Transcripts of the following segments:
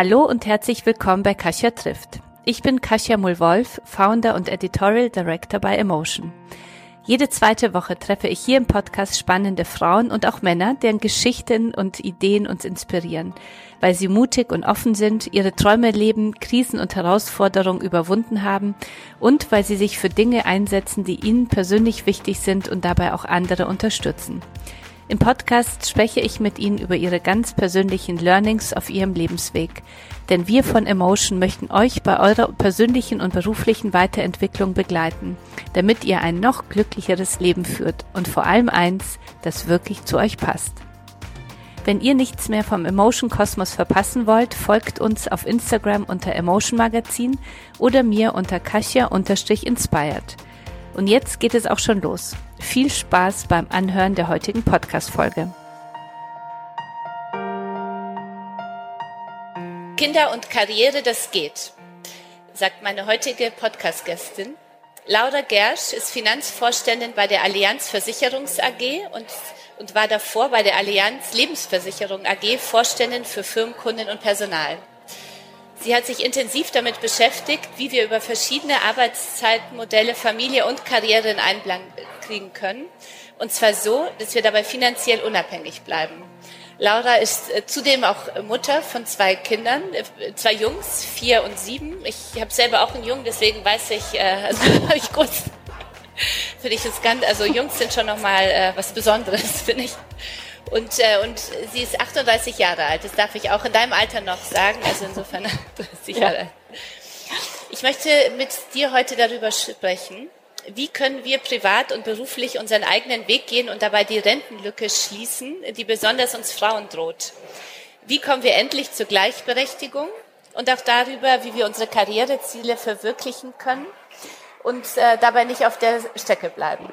Hallo und herzlich willkommen bei Kasia trifft. Ich bin Kasia Mulwolf, Founder und Editorial Director bei Emotion. Jede zweite Woche treffe ich hier im Podcast spannende Frauen und auch Männer, deren Geschichten und Ideen uns inspirieren, weil sie mutig und offen sind, ihre Träume leben, Krisen und Herausforderungen überwunden haben und weil sie sich für Dinge einsetzen, die ihnen persönlich wichtig sind und dabei auch andere unterstützen. Im Podcast spreche ich mit Ihnen über Ihre ganz persönlichen Learnings auf Ihrem Lebensweg. Denn wir von Emotion möchten euch bei eurer persönlichen und beruflichen Weiterentwicklung begleiten, damit ihr ein noch glücklicheres Leben führt und vor allem eins, das wirklich zu euch passt. Wenn ihr nichts mehr vom Emotion Kosmos verpassen wollt, folgt uns auf Instagram unter Emotion Magazin oder mir unter Kasia-inspired. Und jetzt geht es auch schon los. Viel Spaß beim Anhören der heutigen Podcast-Folge. Kinder und Karriere, das geht, sagt meine heutige Podcast-Gästin. Laura Gersch ist Finanzvorständin bei der Allianz Versicherungs AG und, und war davor bei der Allianz Lebensversicherung AG Vorständin für Firmenkunden und Personal. Sie hat sich intensiv damit beschäftigt, wie wir über verschiedene Arbeitszeitmodelle Familie und Karriere in Einklang kriegen können. Und zwar so, dass wir dabei finanziell unabhängig bleiben. Laura ist äh, zudem auch Mutter von zwei Kindern, äh, zwei Jungs, vier und sieben. Ich habe selber auch einen Jungen, deswegen weiß ich, äh, also habe ich kurz, finde ich es ganz, also Jungs sind schon nochmal äh, was Besonderes, finde ich. Und, äh, und sie ist 38 Jahre alt. Das darf ich auch in deinem Alter noch sagen. Also insofern 38 Jahre alt. Ich möchte mit dir heute darüber sprechen, wie können wir privat und beruflich unseren eigenen Weg gehen und dabei die Rentenlücke schließen, die besonders uns Frauen droht. Wie kommen wir endlich zur Gleichberechtigung und auch darüber, wie wir unsere Karriereziele verwirklichen können und äh, dabei nicht auf der Strecke bleiben.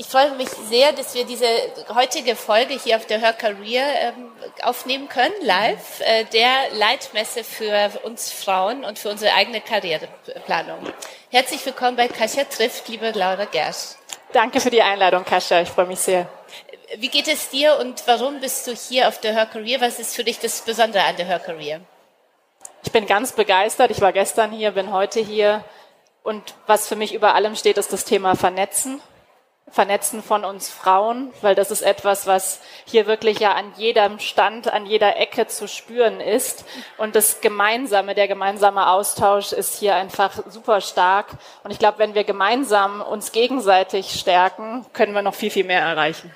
Ich freue mich sehr, dass wir diese heutige Folge hier auf der Her Career ähm, aufnehmen können, live, äh, der Leitmesse für uns Frauen und für unsere eigene Karriereplanung. Herzlich willkommen bei Kasia trifft, liebe Laura Gersch. Danke für die Einladung, Kasia. Ich freue mich sehr. Wie geht es dir und warum bist du hier auf der Her Career? Was ist für dich das Besondere an der Her Career? Ich bin ganz begeistert. Ich war gestern hier, bin heute hier. Und was für mich über allem steht, ist das Thema Vernetzen. Vernetzen von uns Frauen, weil das ist etwas, was hier wirklich ja an jedem Stand, an jeder Ecke zu spüren ist. Und das Gemeinsame, der gemeinsame Austausch ist hier einfach super stark. Und ich glaube, wenn wir gemeinsam uns gegenseitig stärken, können wir noch viel, viel mehr erreichen.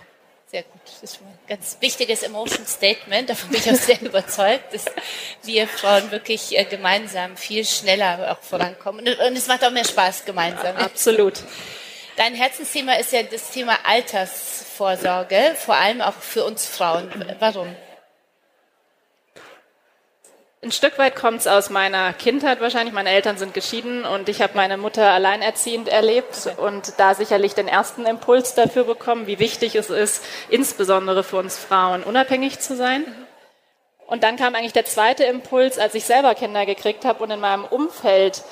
Sehr gut. Das ist ein ganz wichtiges Emotion Statement. Davon bin ich auch sehr überzeugt, dass wir Frauen wirklich äh, gemeinsam viel schneller auch vorankommen. Und es macht auch mehr Spaß gemeinsam. Absolut. Dein Herzensthema ist ja das Thema Altersvorsorge, vor allem auch für uns Frauen. Warum? Ein Stück weit kommt es aus meiner Kindheit wahrscheinlich. Meine Eltern sind geschieden und ich habe meine Mutter alleinerziehend erlebt und da sicherlich den ersten Impuls dafür bekommen, wie wichtig es ist, insbesondere für uns Frauen unabhängig zu sein. Und dann kam eigentlich der zweite Impuls, als ich selber Kinder gekriegt habe und in meinem Umfeld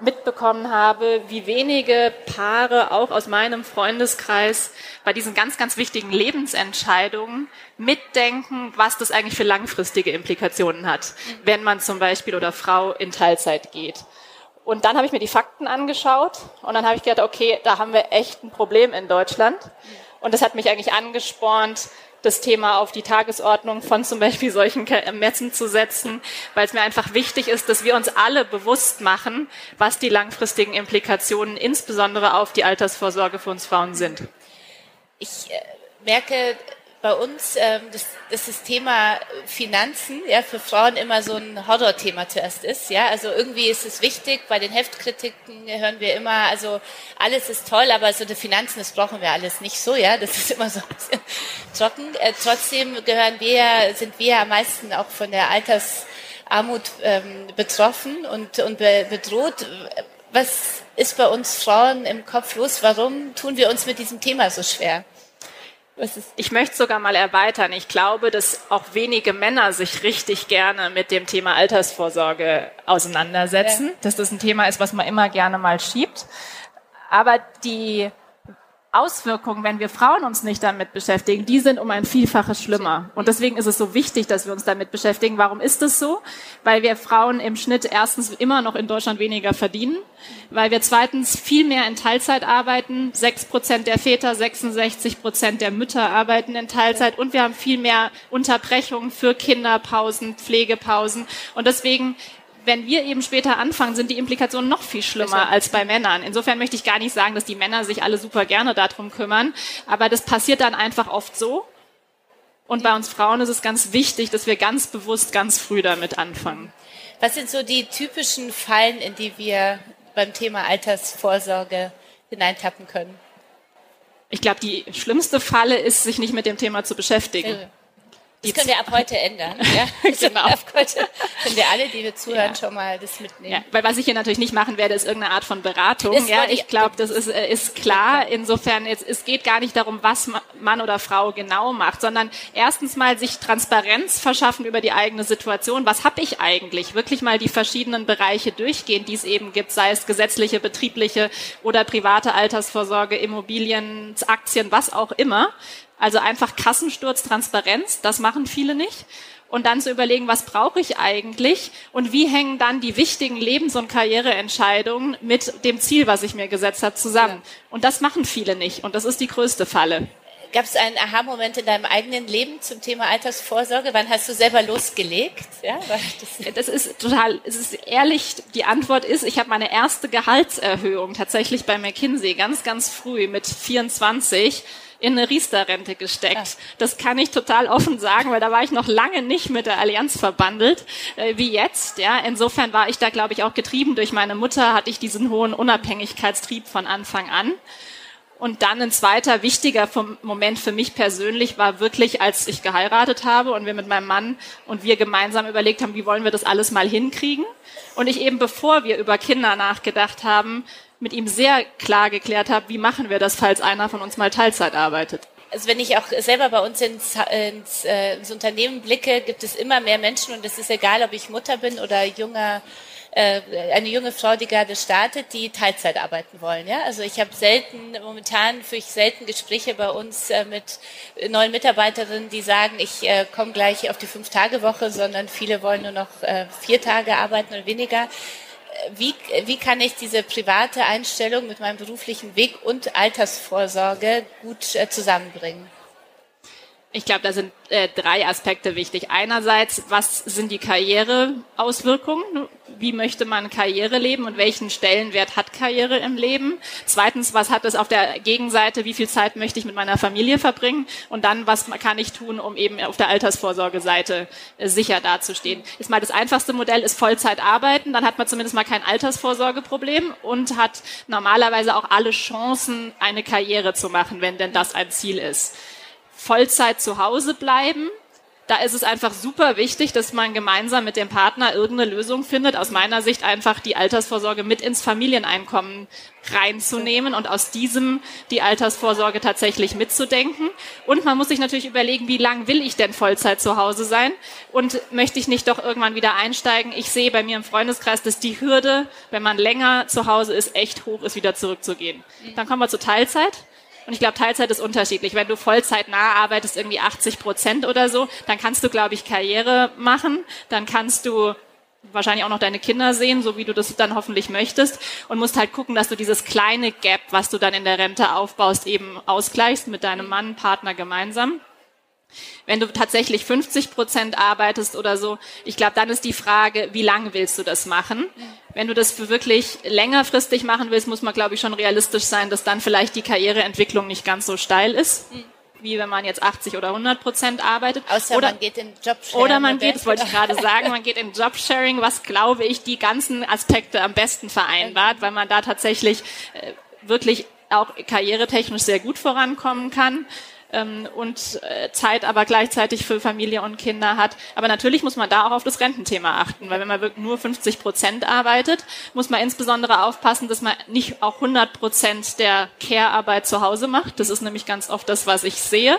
mitbekommen habe, wie wenige Paare auch aus meinem Freundeskreis bei diesen ganz, ganz wichtigen Lebensentscheidungen mitdenken, was das eigentlich für langfristige Implikationen hat, wenn man zum Beispiel oder Frau in Teilzeit geht. Und dann habe ich mir die Fakten angeschaut und dann habe ich gedacht, okay, da haben wir echt ein Problem in Deutschland. Und das hat mich eigentlich angespornt, das Thema auf die Tagesordnung von zum Beispiel solchen Messen zu setzen, weil es mir einfach wichtig ist, dass wir uns alle bewusst machen, was die langfristigen Implikationen insbesondere auf die Altersvorsorge für uns Frauen sind. Ich äh, merke, bei uns, ähm, dass, dass das Thema Finanzen ja für Frauen immer so ein Horrorthema zuerst ist. Ja, also irgendwie ist es wichtig. Bei den Heftkritiken hören wir immer, also alles ist toll, aber so die Finanzen, das brauchen wir alles nicht so. Ja, das ist immer so ein bisschen trocken. Äh, trotzdem gehören wir, sind wir am meisten auch von der Altersarmut ähm, betroffen und, und be bedroht. Was ist bei uns Frauen im Kopf los? Warum tun wir uns mit diesem Thema so schwer? Ich möchte sogar mal erweitern. Ich glaube, dass auch wenige Männer sich richtig gerne mit dem Thema Altersvorsorge auseinandersetzen. Ja. Dass das ein Thema ist, was man immer gerne mal schiebt. Aber die Auswirkungen, wenn wir Frauen uns nicht damit beschäftigen, die sind um ein Vielfaches schlimmer. Und deswegen ist es so wichtig, dass wir uns damit beschäftigen. Warum ist das so? Weil wir Frauen im Schnitt erstens immer noch in Deutschland weniger verdienen, weil wir zweitens viel mehr in Teilzeit arbeiten. Sechs Prozent der Väter, 66 Prozent der Mütter arbeiten in Teilzeit und wir haben viel mehr Unterbrechungen für Kinderpausen, Pflegepausen. Und deswegen wenn wir eben später anfangen, sind die Implikationen noch viel schlimmer als bei Männern. Insofern möchte ich gar nicht sagen, dass die Männer sich alle super gerne darum kümmern, aber das passiert dann einfach oft so. Und bei uns Frauen ist es ganz wichtig, dass wir ganz bewusst ganz früh damit anfangen. Was sind so die typischen Fallen, in die wir beim Thema Altersvorsorge hineintappen können? Ich glaube, die schlimmste Falle ist, sich nicht mit dem Thema zu beschäftigen. Das können wir ab heute ändern. Ja? genau. Ab heute können wir alle, die wir zuhören, ja. schon mal das mitnehmen. Ja, weil was ich hier natürlich nicht machen werde, ist irgendeine Art von Beratung. Das ja, ich glaube, das ist, äh, ist klar. Insofern, jetzt, es geht gar nicht darum, was Mann oder Frau genau macht, sondern erstens mal sich Transparenz verschaffen über die eigene Situation. Was habe ich eigentlich? Wirklich mal die verschiedenen Bereiche durchgehen, die es eben gibt, sei es gesetzliche, betriebliche oder private Altersvorsorge, Immobilien, Aktien, was auch immer also einfach Kassensturz, Transparenz, das machen viele nicht. Und dann zu überlegen, was brauche ich eigentlich und wie hängen dann die wichtigen Lebens- und Karriereentscheidungen mit dem Ziel, was ich mir gesetzt habe, zusammen. Und das machen viele nicht. Und das ist die größte Falle. Gab es einen Aha-Moment in deinem eigenen Leben zum Thema Altersvorsorge? Wann hast du selber losgelegt? Ja, das, das ist total, es ist ehrlich, die Antwort ist, ich habe meine erste Gehaltserhöhung tatsächlich bei McKinsey ganz, ganz früh mit 24 in eine Riester-Rente gesteckt. Ja. Das kann ich total offen sagen, weil da war ich noch lange nicht mit der Allianz verbandelt, äh, wie jetzt. Ja, insofern war ich da, glaube ich, auch getrieben durch meine Mutter, hatte ich diesen hohen Unabhängigkeitstrieb von Anfang an. Und dann ein zweiter wichtiger Moment für mich persönlich war wirklich, als ich geheiratet habe und wir mit meinem Mann und wir gemeinsam überlegt haben, wie wollen wir das alles mal hinkriegen. Und ich eben, bevor wir über Kinder nachgedacht haben, mit ihm sehr klar geklärt habe, wie machen wir das, falls einer von uns mal Teilzeit arbeitet. Also wenn ich auch selber bei uns ins, ins, äh, ins Unternehmen blicke, gibt es immer mehr Menschen und es ist egal, ob ich Mutter bin oder junger äh, eine junge Frau, die gerade startet, die Teilzeit arbeiten wollen. Ja? Also ich habe selten, momentan führe ich selten Gespräche bei uns äh, mit neuen Mitarbeiterinnen, die sagen, ich äh, komme gleich auf die Fünf-Tage-Woche, sondern viele wollen nur noch äh, vier Tage arbeiten oder weniger wie, wie kann ich diese private Einstellung mit meinem beruflichen Weg und Altersvorsorge gut äh, zusammenbringen? Ich glaube, da sind äh, drei Aspekte wichtig. Einerseits, was sind die Karriereauswirkungen? Wie möchte man Karriere leben und welchen Stellenwert hat Karriere im Leben? Zweitens, was hat es auf der Gegenseite? Wie viel Zeit möchte ich mit meiner Familie verbringen? Und dann, was kann ich tun, um eben auf der Altersvorsorgeseite äh, sicher dazustehen? Ist mal das einfachste Modell ist Vollzeit arbeiten. Dann hat man zumindest mal kein Altersvorsorgeproblem und hat normalerweise auch alle Chancen, eine Karriere zu machen, wenn denn das ein Ziel ist. Vollzeit zu Hause bleiben. Da ist es einfach super wichtig, dass man gemeinsam mit dem Partner irgendeine Lösung findet. Aus meiner Sicht einfach die Altersvorsorge mit ins Familieneinkommen reinzunehmen und aus diesem die Altersvorsorge tatsächlich mitzudenken. Und man muss sich natürlich überlegen, wie lang will ich denn Vollzeit zu Hause sein? Und möchte ich nicht doch irgendwann wieder einsteigen? Ich sehe bei mir im Freundeskreis, dass die Hürde, wenn man länger zu Hause ist, echt hoch ist, wieder zurückzugehen. Dann kommen wir zur Teilzeit. Und ich glaube, Teilzeit ist unterschiedlich. Wenn du Vollzeit nah arbeitest, irgendwie 80 Prozent oder so, dann kannst du, glaube ich, Karriere machen. Dann kannst du wahrscheinlich auch noch deine Kinder sehen, so wie du das dann hoffentlich möchtest und musst halt gucken, dass du dieses kleine Gap, was du dann in der Rente aufbaust, eben ausgleichst mit deinem Mann, Partner gemeinsam. Wenn du tatsächlich 50 Prozent arbeitest oder so, ich glaube, dann ist die Frage, wie lange willst du das machen? Wenn du das für wirklich längerfristig machen willst, muss man, glaube ich, schon realistisch sein, dass dann vielleicht die Karriereentwicklung nicht ganz so steil ist. Wie wenn man jetzt 80 oder 100 Prozent arbeitet. Außer oder, man geht in Jobsharing. Oder man geht, das wollte ich gerade sagen, man geht in Jobsharing, was, glaube ich, die ganzen Aspekte am besten vereinbart, weil man da tatsächlich äh, wirklich auch karrieretechnisch sehr gut vorankommen kann ähm, und äh, Zeit aber gleichzeitig für Familie und Kinder hat. Aber natürlich muss man da auch auf das Rententhema achten, weil wenn man wirklich nur 50 Prozent arbeitet, muss man insbesondere aufpassen, dass man nicht auch 100 Prozent der Care-Arbeit zu Hause macht. Das ist nämlich ganz oft das, was ich sehe.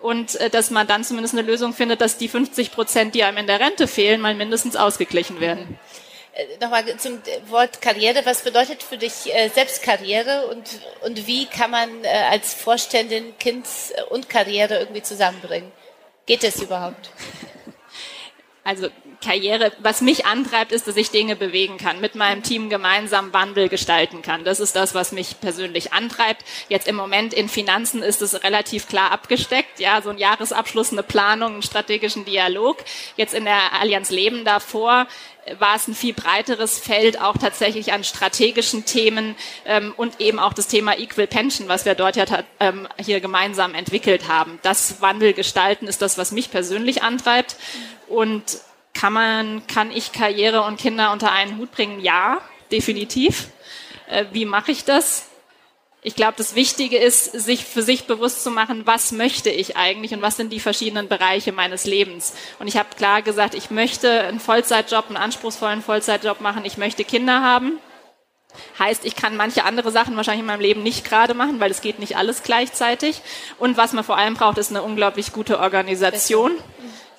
Und äh, dass man dann zumindest eine Lösung findet, dass die 50 Prozent, die einem in der Rente fehlen, mal mindestens ausgeglichen werden. Äh, nochmal zum Wort Karriere. Was bedeutet für dich äh, selbst Karriere und, und wie kann man äh, als Vorständin Kind und Karriere irgendwie zusammenbringen? Geht das überhaupt? Also Karriere, was mich antreibt, ist, dass ich Dinge bewegen kann, mit meinem Team gemeinsam Wandel gestalten kann. Das ist das, was mich persönlich antreibt. Jetzt im Moment in Finanzen ist es relativ klar abgesteckt. Ja, so ein Jahresabschluss, eine Planung, einen strategischen Dialog. Jetzt in der Allianz Leben davor war es ein viel breiteres Feld auch tatsächlich an strategischen Themen ähm, und eben auch das Thema Equal Pension, was wir dort ja ähm, hier gemeinsam entwickelt haben. Das Wandel gestalten ist das, was mich persönlich antreibt und kann man, kann ich Karriere und Kinder unter einen Hut bringen? Ja, definitiv. Äh, wie mache ich das? Ich glaube, das Wichtige ist, sich für sich bewusst zu machen, was möchte ich eigentlich und was sind die verschiedenen Bereiche meines Lebens. Und ich habe klar gesagt, ich möchte einen Vollzeitjob, einen anspruchsvollen Vollzeitjob machen. Ich möchte Kinder haben. Heißt, ich kann manche andere Sachen wahrscheinlich in meinem Leben nicht gerade machen, weil es geht nicht alles gleichzeitig. Und was man vor allem braucht, ist eine unglaublich gute Organisation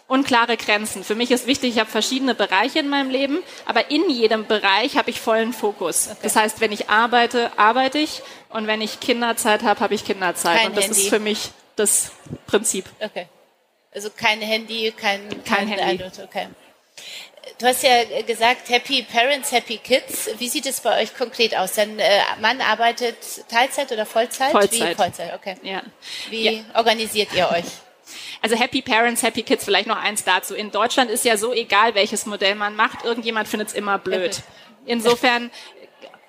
und klare Grenzen. Für mich ist wichtig, ich habe verschiedene Bereiche in meinem Leben, aber in jedem Bereich habe ich vollen Fokus. Okay. Das heißt, wenn ich arbeite, arbeite ich und wenn ich Kinderzeit habe, habe ich Kinderzeit. Kein und das Handy. ist für mich das Prinzip. Okay. Also kein Handy, kein, kein, kein Handy. Okay. Du hast ja gesagt, Happy Parents, Happy Kids. Wie sieht es bei euch konkret aus? Dein äh, Mann arbeitet Teilzeit oder Vollzeit? Vollzeit. Wie Vollzeit, okay. Ja. Wie ja. organisiert ihr euch? Also Happy Parents, Happy Kids, vielleicht noch eins dazu. In Deutschland ist ja so egal, welches Modell man macht, irgendjemand findet es immer blöd. Insofern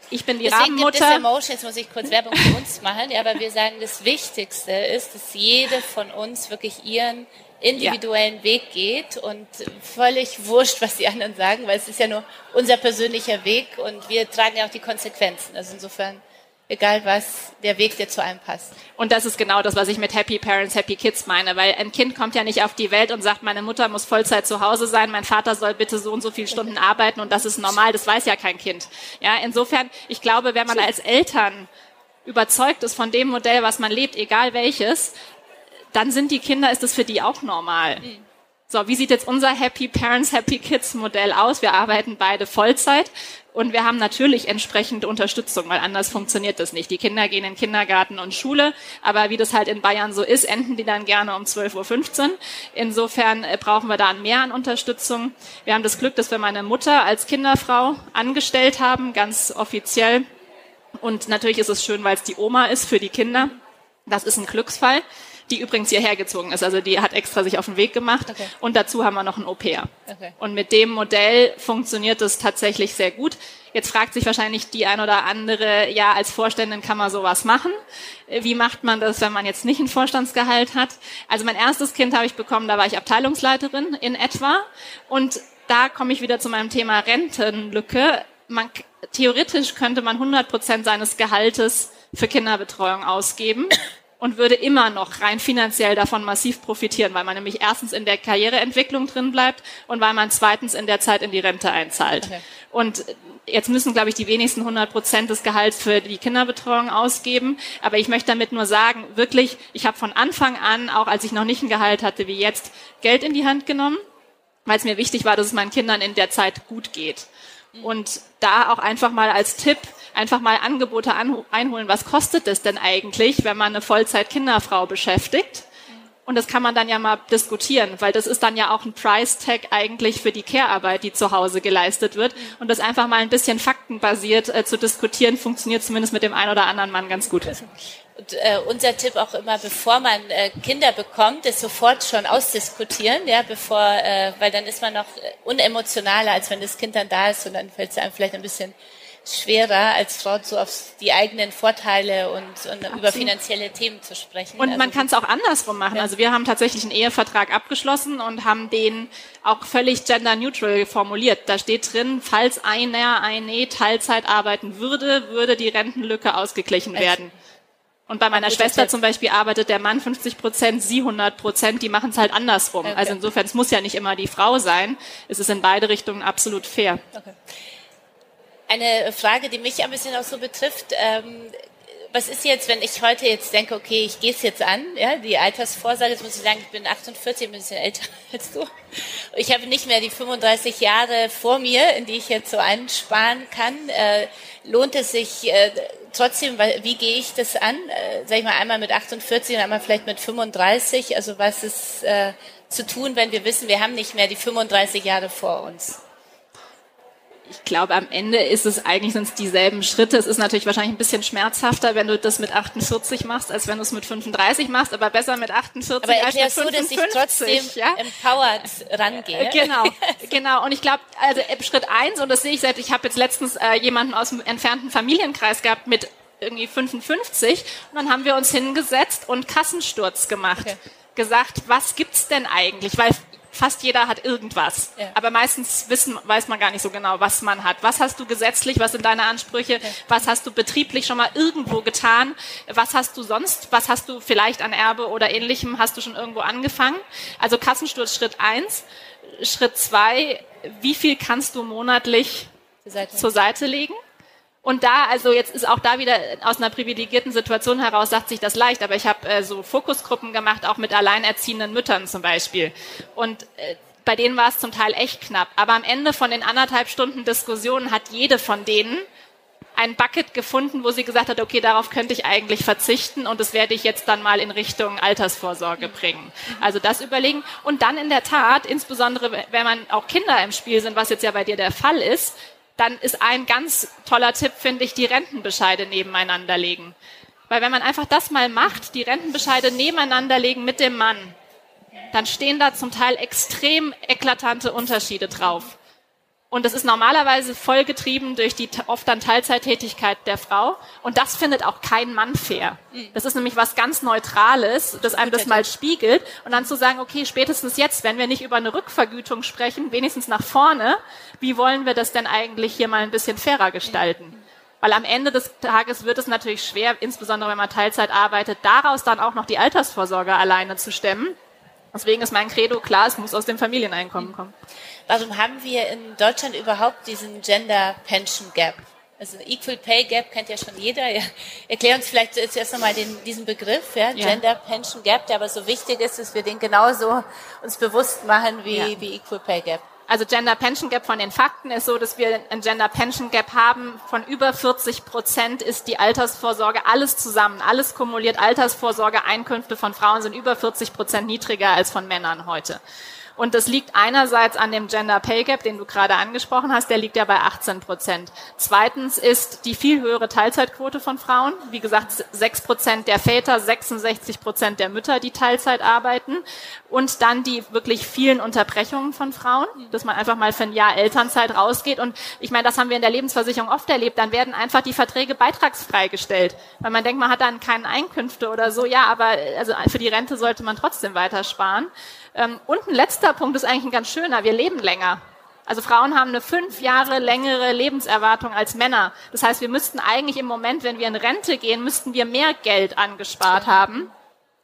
ich bin die Deswegen Rabenmutter. Gibt es Emotion, jetzt muss ich kurz Werbung für uns machen, ja, aber wir sagen, das Wichtigste ist, dass jede von uns wirklich ihren individuellen ja. Weg geht und völlig wurscht, was die anderen sagen, weil es ist ja nur unser persönlicher Weg und wir tragen ja auch die Konsequenzen. Also insofern egal was, der Weg, der zu einem passt. Und das ist genau das, was ich mit Happy Parents, Happy Kids meine, weil ein Kind kommt ja nicht auf die Welt und sagt, meine Mutter muss Vollzeit zu Hause sein, mein Vater soll bitte so und so viele Stunden arbeiten und das ist normal, das weiß ja kein Kind. Ja, insofern, ich glaube, wenn man als Eltern überzeugt ist von dem Modell, was man lebt, egal welches, dann sind die Kinder, ist es für die auch normal. Mhm. So, wie sieht jetzt unser Happy Parents, Happy Kids Modell aus? Wir arbeiten beide Vollzeit und wir haben natürlich entsprechend Unterstützung, weil anders funktioniert das nicht. Die Kinder gehen in Kindergarten und Schule, aber wie das halt in Bayern so ist, enden die dann gerne um 12.15 Uhr. Insofern äh, brauchen wir da mehr an Unterstützung. Wir haben das Glück, dass wir meine Mutter als Kinderfrau angestellt haben, ganz offiziell. Und natürlich ist es schön, weil es die Oma ist für die Kinder. Das ist ein Glücksfall die übrigens hierher gezogen ist. Also die hat extra sich auf den Weg gemacht. Okay. Und dazu haben wir noch ein Au-pair. Okay. Und mit dem Modell funktioniert es tatsächlich sehr gut. Jetzt fragt sich wahrscheinlich die ein oder andere, ja, als Vorständin kann man sowas machen. Wie macht man das, wenn man jetzt nicht ein Vorstandsgehalt hat? Also mein erstes Kind habe ich bekommen, da war ich Abteilungsleiterin in etwa. Und da komme ich wieder zu meinem Thema Rentenlücke. Man, theoretisch könnte man 100 Prozent seines Gehaltes für Kinderbetreuung ausgeben und würde immer noch rein finanziell davon massiv profitieren, weil man nämlich erstens in der Karriereentwicklung drin bleibt und weil man zweitens in der Zeit in die Rente einzahlt. Okay. Und jetzt müssen, glaube ich, die wenigsten 100 Prozent des Gehalts für die Kinderbetreuung ausgeben. Aber ich möchte damit nur sagen, wirklich, ich habe von Anfang an, auch als ich noch nicht ein Gehalt hatte wie jetzt, Geld in die Hand genommen, weil es mir wichtig war, dass es meinen Kindern in der Zeit gut geht. Und da auch einfach mal als Tipp, einfach mal Angebote einholen. Was kostet es denn eigentlich, wenn man eine Vollzeit-Kinderfrau beschäftigt? Und das kann man dann ja mal diskutieren, weil das ist dann ja auch ein Price-Tag eigentlich für die Care-Arbeit, die zu Hause geleistet wird. Und das einfach mal ein bisschen faktenbasiert äh, zu diskutieren, funktioniert zumindest mit dem einen oder anderen Mann ganz gut. Und, äh, unser Tipp auch immer, bevor man äh, Kinder bekommt, ist sofort schon ausdiskutieren, ja, bevor, äh, weil dann ist man noch unemotionaler, als wenn das Kind dann da ist und dann fällt es einem vielleicht ein bisschen schwerer, als Frau so auf die eigenen Vorteile und, und über finanzielle Themen zu sprechen. Und also man kann es auch andersrum machen. Ja. Also wir haben tatsächlich einen Ehevertrag abgeschlossen und haben den auch völlig gender neutral formuliert. Da steht drin, falls einer eine Teilzeit arbeiten würde, würde die Rentenlücke ausgeglichen also, werden. Und bei meiner Schwester Tipp. zum Beispiel arbeitet der Mann 50 Prozent, sie 100 Prozent, die machen es halt andersrum. Okay. Also insofern, es muss ja nicht immer die Frau sein. Es ist in beide Richtungen absolut fair. Okay eine Frage, die mich ein bisschen auch so betrifft. Ähm, Was ist jetzt, wenn ich heute jetzt denke, okay, ich gehe es jetzt an, ja, die Altersvorsorge, jetzt muss ich sagen, ich bin 48, ein bisschen älter als du. Ich habe nicht mehr die 35 Jahre vor mir, in die ich jetzt so einsparen kann. Äh, lohnt es sich äh, trotzdem, wie gehe ich das an? Äh, sag ich mal, einmal mit 48 und einmal vielleicht mit 35. Also was ist äh, zu tun, wenn wir wissen, wir haben nicht mehr die 35 Jahre vor uns? Ich glaube, am Ende ist es eigentlich es dieselben Schritte. Es ist natürlich wahrscheinlich ein bisschen schmerzhafter, wenn du das mit 48 machst, als wenn du es mit 35 machst, aber besser mit 48 aber als mit 55. so, dass ich trotzdem ja? empowered rangehe. Genau, genau. Und ich glaube, also Schritt eins und das sehe ich selbst, ich habe jetzt letztens äh, jemanden aus dem entfernten Familienkreis gehabt mit irgendwie 55 und dann haben wir uns hingesetzt und Kassensturz gemacht. Okay gesagt, was gibt's denn eigentlich? Weil fast jeder hat irgendwas. Ja. Aber meistens wissen, weiß man gar nicht so genau, was man hat. Was hast du gesetzlich? Was sind deine Ansprüche? Ja. Was hast du betrieblich schon mal irgendwo getan? Was hast du sonst? Was hast du vielleicht an Erbe oder ähnlichem? Hast du schon irgendwo angefangen? Also Kassensturz Schritt eins. Schritt zwei, wie viel kannst du monatlich Seite. zur Seite legen? Und da, also jetzt ist auch da wieder aus einer privilegierten Situation heraus, sagt sich das leicht, aber ich habe äh, so Fokusgruppen gemacht, auch mit alleinerziehenden Müttern zum Beispiel. Und äh, bei denen war es zum Teil echt knapp. Aber am Ende von den anderthalb Stunden Diskussionen hat jede von denen ein Bucket gefunden, wo sie gesagt hat, okay, darauf könnte ich eigentlich verzichten und das werde ich jetzt dann mal in Richtung Altersvorsorge bringen. Also das überlegen. Und dann in der Tat, insbesondere wenn man auch Kinder im Spiel sind, was jetzt ja bei dir der Fall ist, dann ist ein ganz toller Tipp, finde ich, die Rentenbescheide nebeneinander legen. Weil wenn man einfach das mal macht, die Rentenbescheide nebeneinander legen mit dem Mann, dann stehen da zum Teil extrem eklatante Unterschiede drauf. Und das ist normalerweise vollgetrieben durch die oft dann Teilzeittätigkeit der Frau. Und das findet auch kein Mann fair. Mhm. Das ist nämlich was ganz Neutrales, das einem das mal spiegelt. Und dann zu sagen, okay, spätestens jetzt, wenn wir nicht über eine Rückvergütung sprechen, wenigstens nach vorne, wie wollen wir das denn eigentlich hier mal ein bisschen fairer gestalten? Weil am Ende des Tages wird es natürlich schwer, insbesondere wenn man Teilzeit arbeitet, daraus dann auch noch die Altersvorsorge alleine zu stemmen. Deswegen ist mein Credo klar, es muss aus dem Familieneinkommen kommen. Warum haben wir in Deutschland überhaupt diesen Gender Pension Gap? Also Equal Pay Gap kennt ja schon jeder. Ja. Erklär uns vielleicht zuerst nochmal den, diesen Begriff, ja, ja. Gender Pension Gap, der aber so wichtig ist, dass wir den genauso uns bewusst machen wie, ja. wie Equal Pay Gap. Also Gender Pension Gap von den Fakten ist so, dass wir ein Gender Pension Gap haben von über 40 Prozent ist die Altersvorsorge alles zusammen, alles kumuliert Altersvorsorge Einkünfte von Frauen sind über 40 Prozent niedriger als von Männern heute. Und das liegt einerseits an dem Gender Pay Gap, den du gerade angesprochen hast, der liegt ja bei 18 Prozent. Zweitens ist die viel höhere Teilzeitquote von Frauen. Wie gesagt, 6 Prozent der Väter, 66 Prozent der Mütter, die Teilzeit arbeiten. Und dann die wirklich vielen Unterbrechungen von Frauen, dass man einfach mal für ein Jahr Elternzeit rausgeht. Und ich meine, das haben wir in der Lebensversicherung oft erlebt. Dann werden einfach die Verträge beitragsfrei gestellt. Weil man denkt, man hat dann keine Einkünfte oder so. Ja, aber also für die Rente sollte man trotzdem weiter sparen. Ähm, und ein letzter Punkt ist eigentlich ein ganz schöner. Wir leben länger. Also Frauen haben eine fünf Jahre längere Lebenserwartung als Männer. Das heißt, wir müssten eigentlich im Moment, wenn wir in Rente gehen, müssten wir mehr Geld angespart haben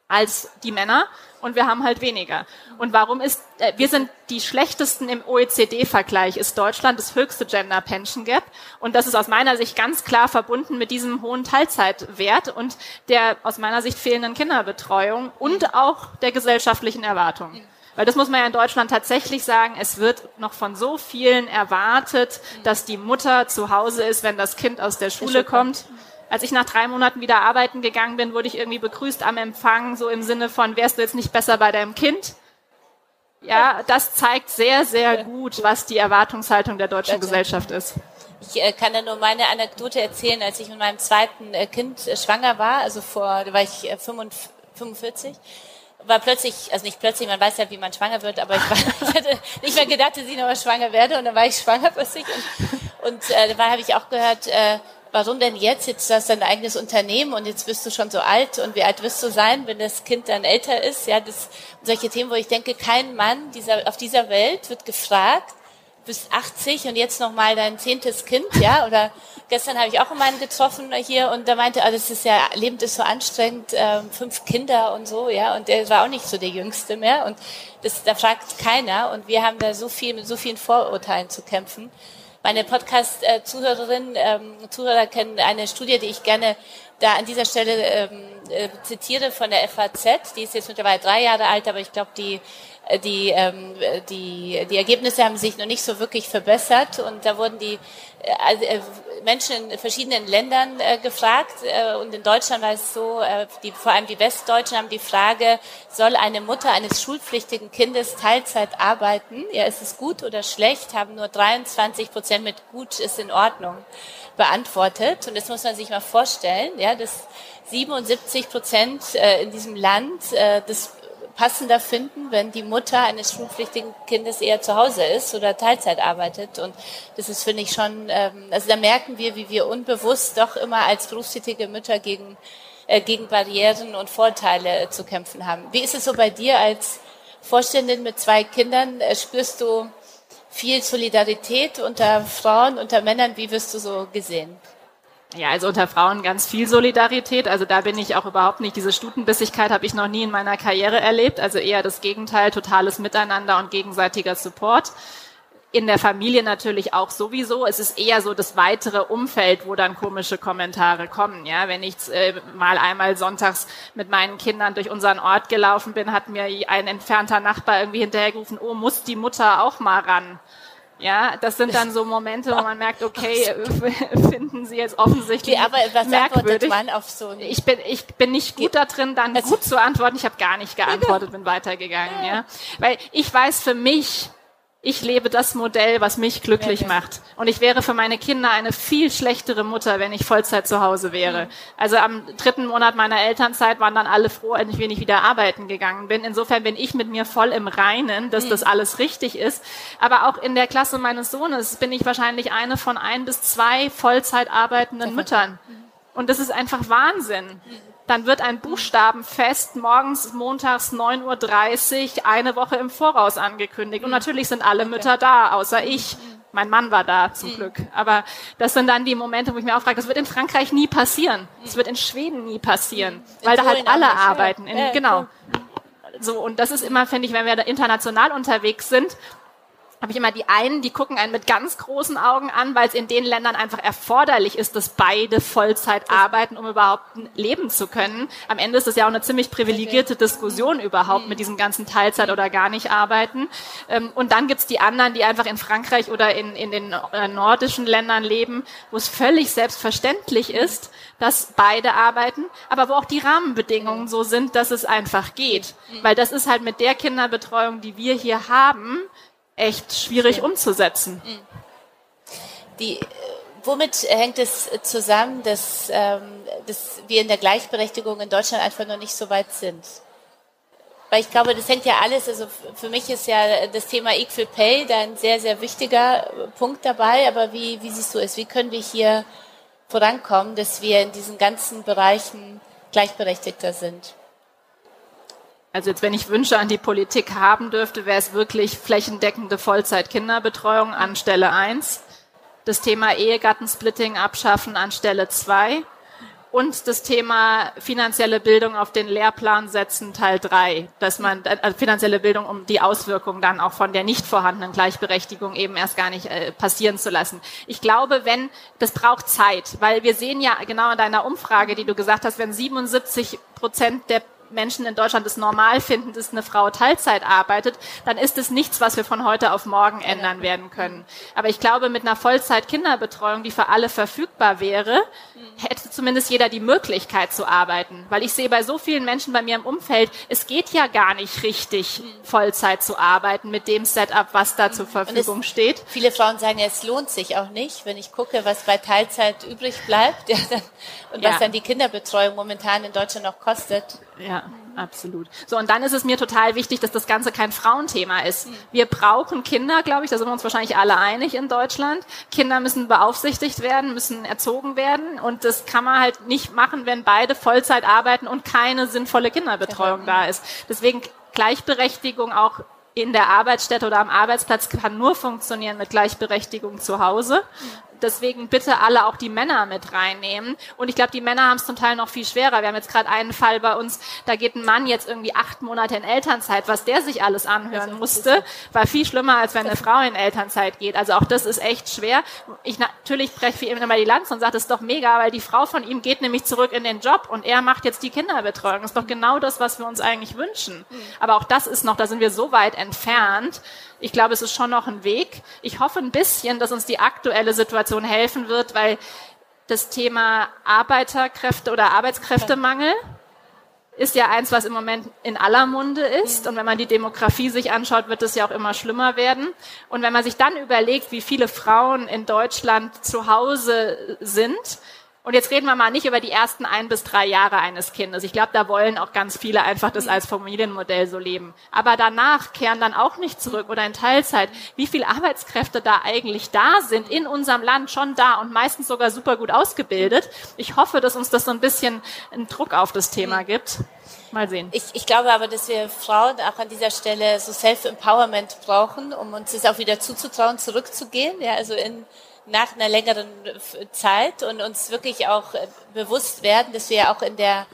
als die Männer und wir haben halt weniger. Und warum ist, äh, wir sind die schlechtesten im OECD-Vergleich, ist Deutschland das höchste Gender Pension Gap. Und das ist aus meiner Sicht ganz klar verbunden mit diesem hohen Teilzeitwert und der aus meiner Sicht fehlenden Kinderbetreuung und auch der gesellschaftlichen Erwartung. Weil das muss man ja in Deutschland tatsächlich sagen, es wird noch von so vielen erwartet, dass die Mutter zu Hause ist, wenn das Kind aus der Schule kommt. Als ich nach drei Monaten wieder arbeiten gegangen bin, wurde ich irgendwie begrüßt am Empfang, so im Sinne von, wärst du jetzt nicht besser bei deinem Kind? Ja, das zeigt sehr, sehr gut, was die Erwartungshaltung der deutschen Gesellschaft ist. Ich äh, kann da nur meine Anekdote erzählen, als ich mit meinem zweiten äh, Kind äh, schwanger war, also vor, da war ich äh, 45, war plötzlich, also nicht plötzlich, man weiß ja, wie man schwanger wird, aber ich, war, ich hatte nicht mehr gedacht, dass ich nochmal schwanger werde und dann war ich schwanger plötzlich und, und äh, da habe ich auch gehört, äh, warum denn jetzt? Jetzt hast du dein eigenes Unternehmen und jetzt bist du schon so alt und wie alt wirst du sein, wenn das Kind dann älter ist? Ja, das solche Themen, wo ich denke, kein Mann dieser, auf dieser Welt wird gefragt, bist 80 und jetzt noch mal dein zehntes Kind, ja? Oder gestern habe ich auch einen getroffen hier und da meinte, ah, das ist ja, Leben ist so anstrengend, äh, fünf Kinder und so, ja? Und der war auch nicht so der Jüngste mehr und das, da fragt keiner und wir haben da so viel mit so vielen Vorurteilen zu kämpfen. Meine Podcast-Zuhörerinnen, ähm, Zuhörer kennen eine Studie, die ich gerne da an dieser Stelle ähm, äh, zitiere von der FAZ. Die ist jetzt mittlerweile drei Jahre alt, aber ich glaube, die äh, die, ähm, die, die Ergebnisse haben sich noch nicht so wirklich verbessert und da wurden die äh, Menschen in verschiedenen Ländern äh, gefragt äh, und in Deutschland war es so, äh, die, vor allem die Westdeutschen haben die Frage, soll eine Mutter eines schulpflichtigen Kindes Teilzeit arbeiten? Ja, ist es gut oder schlecht? Haben nur 23 Prozent mit gut ist in Ordnung beantwortet und das muss man sich mal vorstellen, ja, dass 77 Prozent äh, in diesem Land äh, das passender finden, wenn die Mutter eines schulpflichtigen Kindes eher zu Hause ist oder Teilzeit arbeitet. Und das ist, finde ich, schon, ähm, also da merken wir, wie wir unbewusst doch immer als berufstätige Mütter gegen, äh, gegen Barrieren und Vorteile äh, zu kämpfen haben. Wie ist es so bei dir als Vorständin mit zwei Kindern? Äh, spürst du viel Solidarität unter Frauen, unter Männern? Wie wirst du so gesehen? Ja, also unter Frauen ganz viel Solidarität. Also da bin ich auch überhaupt nicht. Diese Stutenbissigkeit habe ich noch nie in meiner Karriere erlebt. Also eher das Gegenteil, totales Miteinander und gegenseitiger Support. In der Familie natürlich auch sowieso. Es ist eher so das weitere Umfeld, wo dann komische Kommentare kommen. Ja, wenn ich äh, mal einmal sonntags mit meinen Kindern durch unseren Ort gelaufen bin, hat mir ein entfernter Nachbar irgendwie hinterhergerufen, oh, muss die Mutter auch mal ran? Ja, das sind dann so Momente, wo man merkt, okay, finden Sie jetzt offensichtlich Wie, aber was merkwürdig. Man auf so ich bin ich bin nicht gut da drin, dann also gut zu antworten. Ich habe gar nicht geantwortet, bin weitergegangen. Ja, weil ich weiß für mich, ich lebe das Modell, was mich glücklich macht. Und ich wäre für meine Kinder eine viel schlechtere Mutter, wenn ich Vollzeit zu Hause wäre. Mhm. Also am dritten Monat meiner Elternzeit waren dann alle froh, wenn ich wieder arbeiten gegangen bin. Insofern bin ich mit mir voll im Reinen, dass mhm. das alles richtig ist. Aber auch in der Klasse meines Sohnes bin ich wahrscheinlich eine von ein bis zwei Vollzeit arbeitenden Müttern. Mhm. Und das ist einfach Wahnsinn. Mhm dann wird ein Buchstabenfest morgens, montags 9.30 Uhr eine Woche im Voraus angekündigt. Und mhm. natürlich sind alle Mütter da, außer ich. Mein Mann war da zum mhm. Glück. Aber das sind dann die Momente, wo ich mir auch frage, das wird in Frankreich nie passieren. Das wird in Schweden nie passieren. Weil da halt alle arbeiten. In, genau. So, und das ist immer, finde ich, wenn wir da international unterwegs sind, habe ich immer die einen, die gucken einen mit ganz großen Augen an, weil es in den Ländern einfach erforderlich ist, dass beide Vollzeit arbeiten, um überhaupt leben zu können. Am Ende ist es ja auch eine ziemlich privilegierte Diskussion überhaupt mit diesem ganzen Teilzeit oder gar nicht arbeiten. Ähm, und dann gibt's die anderen, die einfach in Frankreich oder in, in den äh, nordischen Ländern leben, wo es völlig selbstverständlich ist, dass beide arbeiten, aber wo auch die Rahmenbedingungen so sind, dass es einfach geht. Weil das ist halt mit der Kinderbetreuung, die wir hier haben, echt schwierig umzusetzen. Mhm. Die, äh, womit hängt es zusammen, dass, ähm, dass wir in der Gleichberechtigung in Deutschland einfach noch nicht so weit sind? Weil ich glaube, das hängt ja alles, also für mich ist ja das Thema Equal Pay da ein sehr, sehr wichtiger Punkt dabei. Aber wie, wie siehst du es? Wie können wir hier vorankommen, dass wir in diesen ganzen Bereichen gleichberechtigter sind? Also jetzt, wenn ich Wünsche an die Politik haben dürfte, wäre es wirklich flächendeckende Vollzeit-Kinderbetreuung an Stelle eins, das Thema Ehegattensplitting abschaffen an Stelle zwei. Und das Thema finanzielle Bildung auf den Lehrplan setzen, Teil drei, dass man also finanzielle Bildung, um die Auswirkungen dann auch von der nicht vorhandenen Gleichberechtigung eben erst gar nicht äh, passieren zu lassen. Ich glaube, wenn das braucht Zeit, weil wir sehen ja genau in deiner Umfrage, die du gesagt hast, wenn 77 Prozent der Menschen in Deutschland es normal finden, dass eine Frau Teilzeit arbeitet, dann ist es nichts, was wir von heute auf morgen ändern werden können. Aber ich glaube, mit einer Vollzeit-Kinderbetreuung, die für alle verfügbar wäre, hätte zumindest jeder die Möglichkeit zu arbeiten. Weil ich sehe bei so vielen Menschen bei mir im Umfeld, es geht ja gar nicht richtig, Vollzeit zu arbeiten mit dem Setup, was da zur Verfügung es, steht. Viele Frauen sagen, es lohnt sich auch nicht, wenn ich gucke, was bei Teilzeit übrig bleibt ja, dann, und was ja. dann die Kinderbetreuung momentan in Deutschland noch kostet. Ja, absolut. So, und dann ist es mir total wichtig, dass das Ganze kein Frauenthema ist. Wir brauchen Kinder, glaube ich, da sind wir uns wahrscheinlich alle einig in Deutschland. Kinder müssen beaufsichtigt werden, müssen erzogen werden und das kann man halt nicht machen, wenn beide Vollzeit arbeiten und keine sinnvolle Kinderbetreuung da ist. Deswegen Gleichberechtigung auch in der Arbeitsstätte oder am Arbeitsplatz kann nur funktionieren mit Gleichberechtigung zu Hause deswegen bitte alle auch die Männer mit reinnehmen. Und ich glaube, die Männer haben es zum Teil noch viel schwerer. Wir haben jetzt gerade einen Fall bei uns, da geht ein Mann jetzt irgendwie acht Monate in Elternzeit. Was der sich alles anhören musste, war viel schlimmer, als wenn eine Frau in Elternzeit geht. Also auch das ist echt schwer. Ich natürlich breche wie immer die Lanze und sage, das ist doch mega, weil die Frau von ihm geht nämlich zurück in den Job und er macht jetzt die Kinderbetreuung. Das ist doch genau das, was wir uns eigentlich wünschen. Mhm. Aber auch das ist noch, da sind wir so weit entfernt. Ich glaube, es ist schon noch ein Weg. Ich hoffe ein bisschen, dass uns die aktuelle Situation helfen wird, weil das Thema Arbeiterkräfte oder Arbeitskräftemangel ist ja eins, was im Moment in aller Munde ist. Und wenn man die Demografie sich anschaut, wird es ja auch immer schlimmer werden. Und wenn man sich dann überlegt, wie viele Frauen in Deutschland zu Hause sind, und jetzt reden wir mal nicht über die ersten ein bis drei Jahre eines Kindes. Ich glaube, da wollen auch ganz viele einfach das als Familienmodell so leben. Aber danach kehren dann auch nicht zurück oder in Teilzeit. Wie viele Arbeitskräfte da eigentlich da sind in unserem Land schon da und meistens sogar super gut ausgebildet. Ich hoffe, dass uns das so ein bisschen einen Druck auf das Thema gibt. Mal sehen. Ich, ich glaube aber, dass wir Frauen auch an dieser Stelle so Self-Empowerment brauchen, um uns das auch wieder zuzutrauen, zurückzugehen. Ja, also in nach einer längeren Zeit und uns wirklich auch äh, bewusst werden, dass wir ja auch in der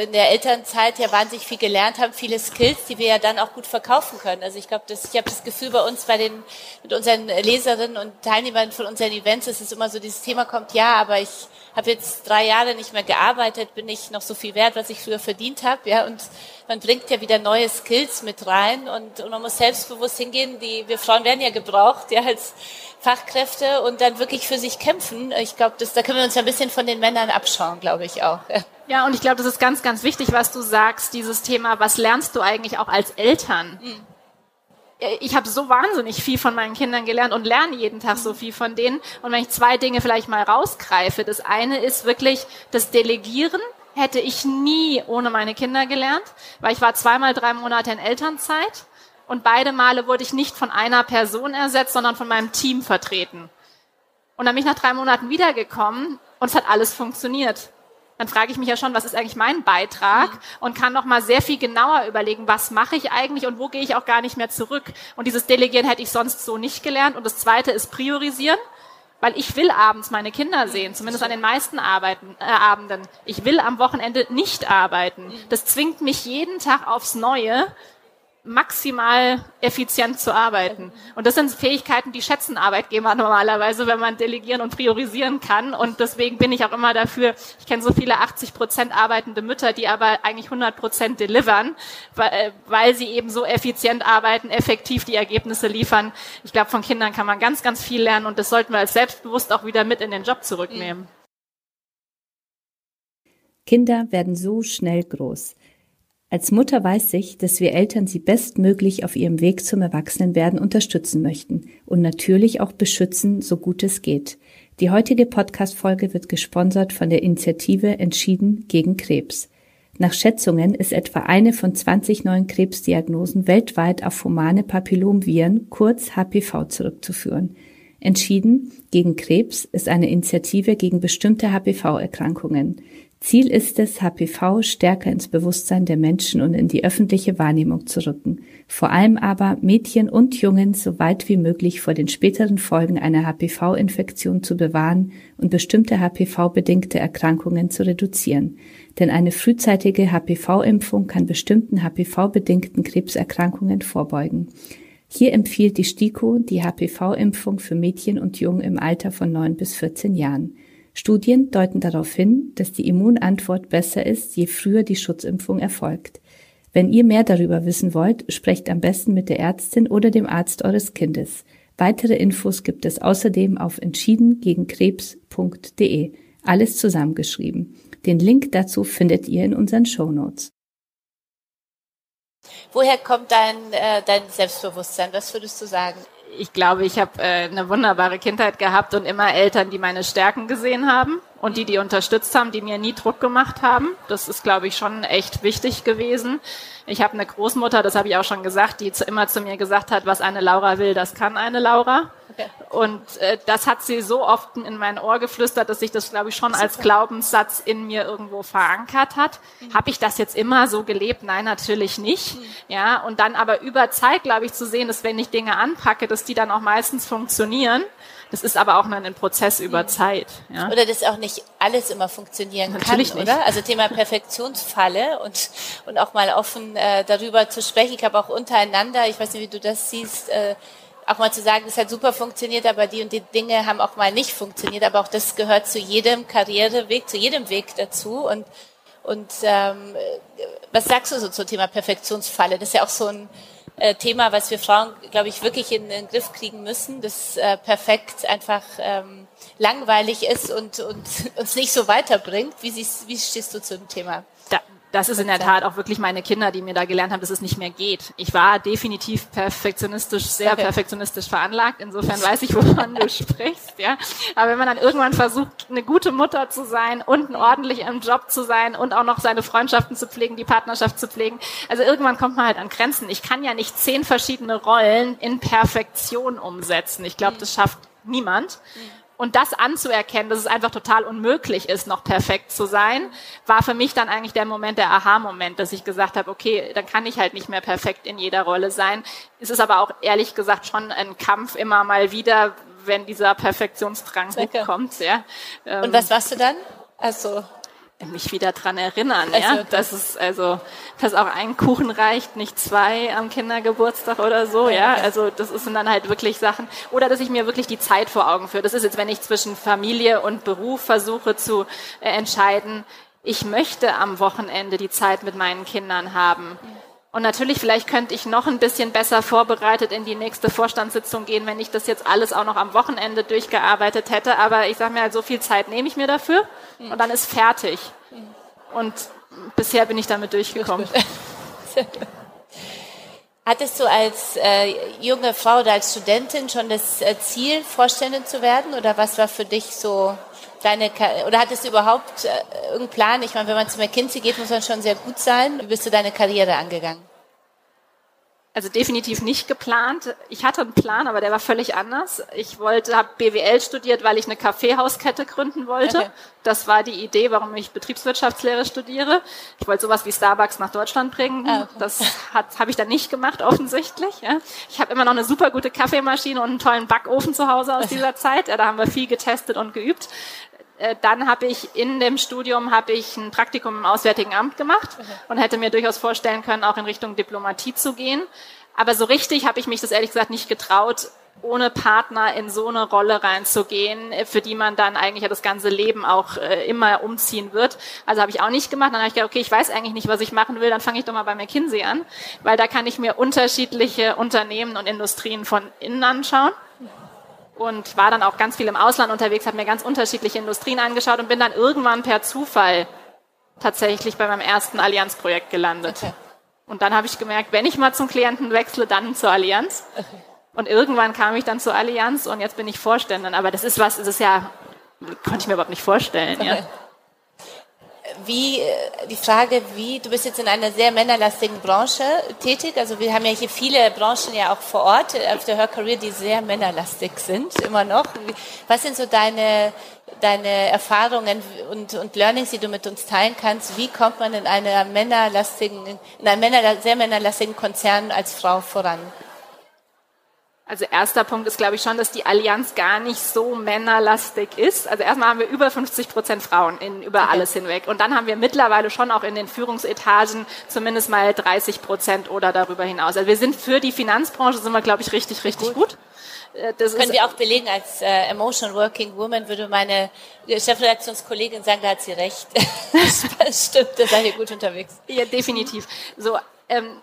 in der Elternzeit ja wahnsinnig viel gelernt haben, viele Skills, die wir ja dann auch gut verkaufen können. Also ich glaube, ich habe das Gefühl bei uns, bei den mit unseren Leserinnen und Teilnehmern von unseren Events, dass es immer so dieses Thema kommt, ja, aber ich habe jetzt drei Jahre nicht mehr gearbeitet, bin ich noch so viel wert, was ich früher verdient habe, ja, und man bringt ja wieder neue Skills mit rein und, und man muss selbstbewusst hingehen. Die wir Frauen werden ja gebraucht, ja, als Fachkräfte und dann wirklich für sich kämpfen. Ich glaube, da können wir uns ja ein bisschen von den Männern abschauen, glaube ich auch. Ja, und ich glaube, das ist ganz, ganz wichtig, was du sagst, dieses Thema, was lernst du eigentlich auch als Eltern? Mhm. Ich habe so wahnsinnig viel von meinen Kindern gelernt und lerne jeden Tag so viel von denen. Und wenn ich zwei Dinge vielleicht mal rausgreife, das eine ist wirklich das Delegieren, hätte ich nie ohne meine Kinder gelernt, weil ich war zweimal drei Monate in Elternzeit und beide Male wurde ich nicht von einer Person ersetzt, sondern von meinem Team vertreten. Und dann bin ich nach drei Monaten wiedergekommen und es hat alles funktioniert. Dann frage ich mich ja schon, was ist eigentlich mein Beitrag mhm. und kann noch mal sehr viel genauer überlegen, was mache ich eigentlich und wo gehe ich auch gar nicht mehr zurück. Und dieses Delegieren hätte ich sonst so nicht gelernt. Und das Zweite ist priorisieren weil ich will abends meine Kinder sehen, zumindest an den meisten Arbeiten, äh, Abenden. Ich will am Wochenende nicht arbeiten. Das zwingt mich jeden Tag aufs Neue, maximal effizient zu arbeiten. Und das sind Fähigkeiten, die schätzen Arbeitgeber normalerweise, wenn man delegieren und priorisieren kann. Und deswegen bin ich auch immer dafür, ich kenne so viele 80 Prozent arbeitende Mütter, die aber eigentlich 100 Prozent delivern, äh, weil sie eben so effizient arbeiten, effektiv die Ergebnisse liefern. Ich glaube, von Kindern kann man ganz, ganz viel lernen und das sollten wir als selbstbewusst auch wieder mit in den Job zurücknehmen. Kinder werden so schnell groß. Als Mutter weiß ich, dass wir Eltern sie bestmöglich auf ihrem Weg zum Erwachsenenwerden unterstützen möchten und natürlich auch beschützen, so gut es geht. Die heutige Podcast-Folge wird gesponsert von der Initiative Entschieden gegen Krebs. Nach Schätzungen ist etwa eine von 20 neuen Krebsdiagnosen weltweit auf humane Papillomviren, kurz HPV, zurückzuführen. Entschieden gegen Krebs ist eine Initiative gegen bestimmte HPV-Erkrankungen. Ziel ist es, HPV stärker ins Bewusstsein der Menschen und in die öffentliche Wahrnehmung zu rücken, vor allem aber Mädchen und Jungen so weit wie möglich vor den späteren Folgen einer HPV-Infektion zu bewahren und bestimmte HPV-bedingte Erkrankungen zu reduzieren. Denn eine frühzeitige HPV-Impfung kann bestimmten HPV-bedingten Krebserkrankungen vorbeugen. Hier empfiehlt die STIKO die HPV-Impfung für Mädchen und Jungen im Alter von 9 bis 14 Jahren. Studien deuten darauf hin, dass die Immunantwort besser ist, je früher die Schutzimpfung erfolgt. Wenn ihr mehr darüber wissen wollt, sprecht am besten mit der Ärztin oder dem Arzt eures Kindes. Weitere Infos gibt es außerdem auf entschiedengegenkrebs.de. Alles zusammengeschrieben. Den Link dazu findet ihr in unseren Show Notes. Woher kommt dein, äh, dein Selbstbewusstsein? Was würdest du sagen? Ich glaube, ich habe äh, eine wunderbare Kindheit gehabt und immer Eltern, die meine Stärken gesehen haben und die die unterstützt haben, die mir nie Druck gemacht haben. Das ist, glaube ich, schon echt wichtig gewesen. Ich habe eine Großmutter, das habe ich auch schon gesagt, die immer zu mir gesagt hat, was eine Laura will, das kann eine Laura. Und äh, das hat sie so oft in mein Ohr geflüstert, dass sich das, glaube ich, schon als Glaubenssatz in mir irgendwo verankert hat. Mhm. Habe ich das jetzt immer so gelebt? Nein, natürlich nicht. Mhm. Ja, und dann aber über Zeit, glaube ich, zu sehen, dass wenn ich Dinge anpacke, dass die dann auch meistens funktionieren. Das ist aber auch mal ein Prozess über mhm. Zeit. Ja? Oder dass auch nicht alles immer funktionieren Natürlich kann, nicht. oder? Also Thema Perfektionsfalle und, und auch mal offen äh, darüber zu sprechen. Ich habe auch untereinander, ich weiß nicht, wie du das siehst, äh, auch mal zu sagen, das hat super funktioniert, aber die und die Dinge haben auch mal nicht funktioniert. Aber auch das gehört zu jedem Karriereweg, zu jedem Weg dazu. Und, und ähm, was sagst du so zum Thema Perfektionsfalle? Das ist ja auch so ein äh, Thema, was wir Frauen, glaube ich, wirklich in den Griff kriegen müssen, das äh, perfekt einfach ähm, langweilig ist und, und uns nicht so weiterbringt. Wie, siehst, wie stehst du zu dem Thema? Da, das ist in der Tat auch wirklich meine Kinder, die mir da gelernt haben, dass es nicht mehr geht. Ich war definitiv perfektionistisch, sehr okay. perfektionistisch veranlagt. Insofern weiß ich, wovon du sprichst, ja. Aber wenn man dann irgendwann versucht, eine gute Mutter zu sein und ordentlich im Job zu sein und auch noch seine Freundschaften zu pflegen, die Partnerschaft zu pflegen, also irgendwann kommt man halt an Grenzen. Ich kann ja nicht zehn verschiedene Rollen in Perfektion umsetzen. Ich glaube, das schafft niemand. Und das anzuerkennen, dass es einfach total unmöglich ist, noch perfekt zu sein, war für mich dann eigentlich der Moment, der Aha-Moment, dass ich gesagt habe, okay, dann kann ich halt nicht mehr perfekt in jeder Rolle sein. Es ist aber auch ehrlich gesagt schon ein Kampf immer mal wieder, wenn dieser Perfektionsdrang kommt. Ja. Und was warst du dann? Also mich wieder dran erinnern, ja, dass es also, dass auch ein Kuchen reicht, nicht zwei am Kindergeburtstag oder so, ja. Also das sind dann halt wirklich Sachen. Oder dass ich mir wirklich die Zeit vor Augen führe. Das ist jetzt, wenn ich zwischen Familie und Beruf versuche zu äh, entscheiden. Ich möchte am Wochenende die Zeit mit meinen Kindern haben. Und natürlich, vielleicht könnte ich noch ein bisschen besser vorbereitet in die nächste Vorstandssitzung gehen, wenn ich das jetzt alles auch noch am Wochenende durchgearbeitet hätte. Aber ich sage mir halt, so viel Zeit nehme ich mir dafür und dann ist fertig. Und bisher bin ich damit durchgekommen. Hattest du als äh, junge Frau oder als Studentin schon das äh, Ziel, Vorständin zu werden? Oder was war für dich so deine, oder hattest du überhaupt äh, irgendeinen Plan? Ich meine, wenn man zu McKinsey geht, muss man schon sehr gut sein. Wie bist du deine Karriere angegangen? Also definitiv nicht geplant. Ich hatte einen Plan, aber der war völlig anders. Ich wollte, habe BWL studiert, weil ich eine Kaffeehauskette gründen wollte. Okay. Das war die Idee, warum ich Betriebswirtschaftslehre studiere. Ich wollte sowas wie Starbucks nach Deutschland bringen. Ah, okay. Das habe ich dann nicht gemacht, offensichtlich. Ja. Ich habe immer noch eine super gute Kaffeemaschine und einen tollen Backofen zu Hause aus dieser Zeit. Ja, da haben wir viel getestet und geübt. Äh, dann habe ich in dem Studium habe ich ein Praktikum im Auswärtigen Amt gemacht und hätte mir durchaus vorstellen können, auch in Richtung Diplomatie zu gehen. Aber so richtig habe ich mich das ehrlich gesagt nicht getraut, ohne Partner in so eine Rolle reinzugehen, für die man dann eigentlich ja das ganze Leben auch äh, immer umziehen wird. Also habe ich auch nicht gemacht. Dann habe ich gedacht, okay, ich weiß eigentlich nicht, was ich machen will, dann fange ich doch mal bei McKinsey an, weil da kann ich mir unterschiedliche Unternehmen und Industrien von innen anschauen und war dann auch ganz viel im Ausland unterwegs, habe mir ganz unterschiedliche Industrien angeschaut und bin dann irgendwann per Zufall tatsächlich bei meinem ersten Allianzprojekt gelandet. Okay. Und dann habe ich gemerkt, wenn ich mal zum Klienten wechsle, dann zur Allianz. Okay. Und irgendwann kam ich dann zur Allianz und jetzt bin ich Vorständin. Aber das ist was, das ist ja, konnte ich mir überhaupt nicht vorstellen. Okay. Ja wie die Frage, wie du bist jetzt in einer sehr männerlastigen Branche tätig. Also wir haben ja hier viele Branchen ja auch vor Ort äh, auf der Her Career, die sehr männerlastig sind immer noch. Was sind so deine deine Erfahrungen und, und Learnings, die du mit uns teilen kannst? Wie kommt man in einer männerlastigen, in einem Männer, sehr männerlastigen Konzern als Frau voran? Also erster Punkt ist, glaube ich, schon, dass die Allianz gar nicht so männerlastig ist. Also erstmal haben wir über 50 Prozent Frauen in, über okay. alles hinweg. Und dann haben wir mittlerweile schon auch in den Führungsetagen zumindest mal 30 Prozent oder darüber hinaus. Also wir sind für die Finanzbranche, sind wir, glaube ich, richtig, richtig gut. gut. Äh, das können wir auch belegen, als äh, Emotion Working Woman würde meine Chefredaktionskollegin sagen, da hat sie recht. das stimmt, da seid ihr gut unterwegs. Ja, definitiv. So, ähm,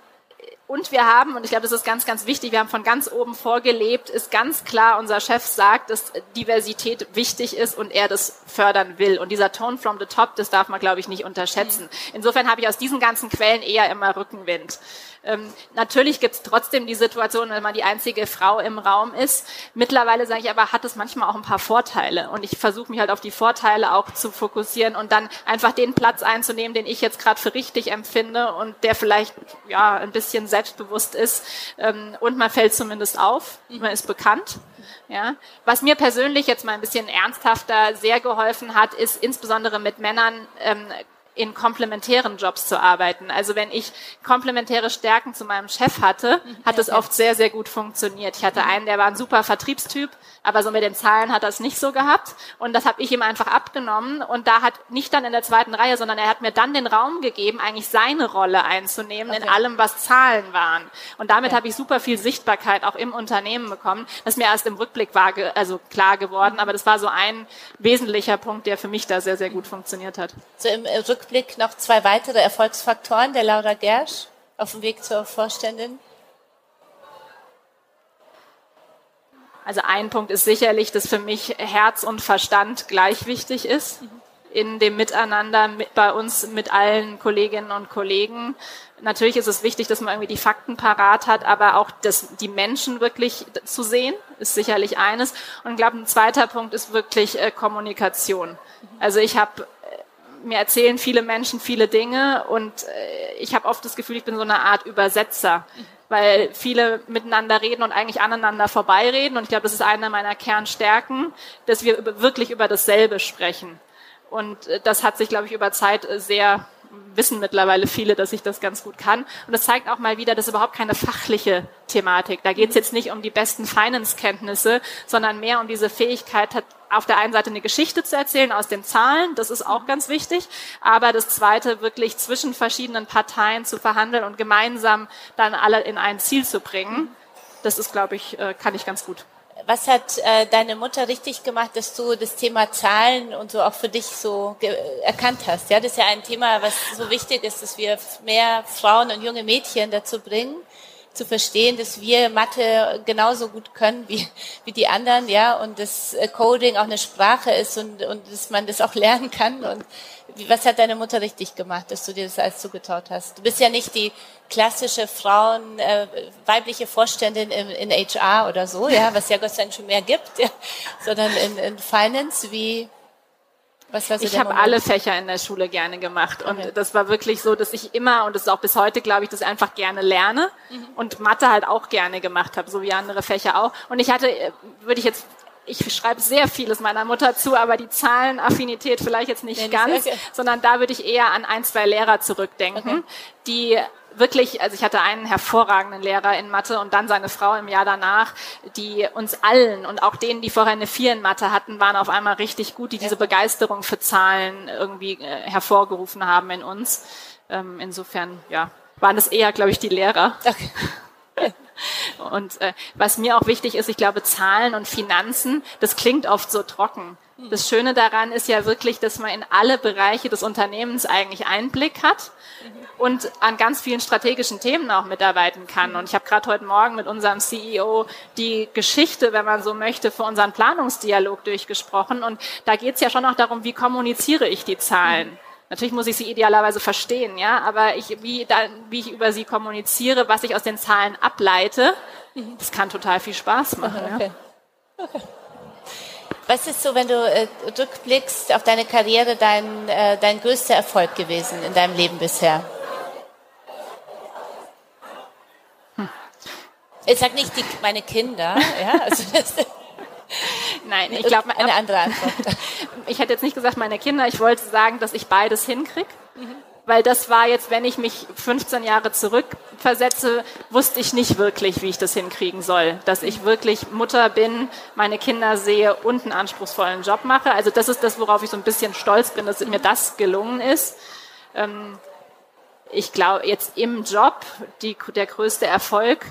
und wir haben, und ich glaube, das ist ganz, ganz wichtig, wir haben von ganz oben vorgelebt, ist ganz klar, unser Chef sagt, dass Diversität wichtig ist und er das fördern will. Und dieser Tone from the top, das darf man, glaube ich, nicht unterschätzen. Insofern habe ich aus diesen ganzen Quellen eher immer Rückenwind. Ähm, natürlich gibt es trotzdem die Situation, wenn man die einzige Frau im Raum ist. Mittlerweile sage ich aber, hat es manchmal auch ein paar Vorteile. Und ich versuche mich halt auf die Vorteile auch zu fokussieren und dann einfach den Platz einzunehmen, den ich jetzt gerade für richtig empfinde und der vielleicht ja ein bisschen selbst selbstbewusst ist ähm, und man fällt zumindest auf, man ist bekannt. Ja, was mir persönlich jetzt mal ein bisschen ernsthafter sehr geholfen hat, ist insbesondere mit Männern ähm, in komplementären Jobs zu arbeiten. Also wenn ich komplementäre Stärken zu meinem Chef hatte, hat es oft sehr, sehr gut funktioniert. Ich hatte einen, der war ein super Vertriebstyp, aber so mit den Zahlen hat er es nicht so gehabt. Und das habe ich ihm einfach abgenommen. Und da hat nicht dann in der zweiten Reihe, sondern er hat mir dann den Raum gegeben, eigentlich seine Rolle einzunehmen okay. in allem, was Zahlen waren. Und damit okay. habe ich super viel Sichtbarkeit auch im Unternehmen bekommen. Das ist mir erst im Rückblick war also klar geworden, aber das war so ein wesentlicher Punkt, der für mich da sehr, sehr gut funktioniert hat. So im Rückblick noch zwei weitere Erfolgsfaktoren der Laura Gersch auf dem Weg zur Vorständin. Also ein Punkt ist sicherlich, dass für mich Herz und Verstand gleich wichtig ist in dem Miteinander mit, bei uns mit allen Kolleginnen und Kollegen. Natürlich ist es wichtig, dass man irgendwie die Fakten parat hat, aber auch das, die Menschen wirklich zu sehen, ist sicherlich eines. Und ich glaube, ein zweiter Punkt ist wirklich äh, Kommunikation. Also ich habe äh, mir erzählen viele Menschen viele Dinge und äh, ich habe oft das Gefühl, ich bin so eine Art Übersetzer weil viele miteinander reden und eigentlich aneinander vorbeireden. Und ich glaube, das ist eine meiner Kernstärken, dass wir wirklich über dasselbe sprechen. Und äh, das hat sich, glaube ich, über Zeit äh, sehr wissen mittlerweile viele, dass ich das ganz gut kann. Und das zeigt auch mal wieder, dass überhaupt keine fachliche Thematik. Da geht es jetzt nicht um die besten Finance-Kenntnisse, sondern mehr um diese Fähigkeit, auf der einen Seite eine Geschichte zu erzählen aus den Zahlen, das ist auch ganz wichtig, aber das zweite wirklich zwischen verschiedenen Parteien zu verhandeln und gemeinsam dann alle in ein Ziel zu bringen. Das ist, glaube ich, äh, kann ich ganz gut. Was hat äh, deine Mutter richtig gemacht, dass du das Thema Zahlen und so auch für dich so erkannt hast? Ja, das ist ja ein Thema, was so wichtig ist, dass wir mehr Frauen und junge Mädchen dazu bringen, zu verstehen, dass wir Mathe genauso gut können wie, wie die anderen, ja, und dass äh, Coding auch eine Sprache ist und, und dass man das auch lernen kann. Und was hat deine Mutter richtig gemacht, dass du dir das alles zugetraut hast? Du bist ja nicht die klassische Frauen, äh, weibliche Vorständin in, in HR oder so, ja, was ja Gott sei Dank schon mehr gibt, ja, sondern in, in Finance, wie, was war so ich habe alle Fächer in der Schule gerne gemacht und okay. das war wirklich so, dass ich immer und das ist auch bis heute, glaube ich, das einfach gerne lerne mhm. und Mathe halt auch gerne gemacht habe, so wie andere Fächer auch. Und ich hatte, äh, würde ich jetzt ich schreibe sehr vieles meiner Mutter zu, aber die Zahlenaffinität vielleicht jetzt nicht nee, ganz, sondern da würde ich eher an ein, zwei Lehrer zurückdenken, okay. die wirklich, also ich hatte einen hervorragenden Lehrer in Mathe und dann seine Frau im Jahr danach, die uns allen und auch denen, die vorher eine Vier in Mathe hatten, waren auf einmal richtig gut, die diese Begeisterung für Zahlen irgendwie äh, hervorgerufen haben in uns. Ähm, insofern, ja, waren es eher, glaube ich, die Lehrer. Okay. Und äh, was mir auch wichtig ist, ich glaube, Zahlen und Finanzen, das klingt oft so trocken. Das Schöne daran ist ja wirklich, dass man in alle Bereiche des Unternehmens eigentlich Einblick hat und an ganz vielen strategischen Themen auch mitarbeiten kann. Und ich habe gerade heute Morgen mit unserem CEO die Geschichte, wenn man so möchte, für unseren Planungsdialog durchgesprochen. Und da geht es ja schon auch darum, wie kommuniziere ich die Zahlen. Natürlich muss ich sie idealerweise verstehen, ja, aber ich, wie, da, wie ich über sie kommuniziere, was ich aus den Zahlen ableite, das kann total viel Spaß machen. Okay. Ja. Was ist so, wenn du äh, rückblickst auf deine Karriere, dein, äh, dein größter Erfolg gewesen in deinem Leben bisher? Ich sag nicht die, meine Kinder, ja, also das, Nein, ich glaube eine andere Antwort. ich hätte jetzt nicht gesagt meine Kinder, ich wollte sagen, dass ich beides hinkriege. Mhm weil das war jetzt, wenn ich mich 15 Jahre zurückversetze, wusste ich nicht wirklich, wie ich das hinkriegen soll. Dass ich wirklich Mutter bin, meine Kinder sehe und einen anspruchsvollen Job mache. Also das ist das, worauf ich so ein bisschen stolz bin, dass mir das gelungen ist. Ähm, ich glaube, jetzt im Job die, der größte Erfolg,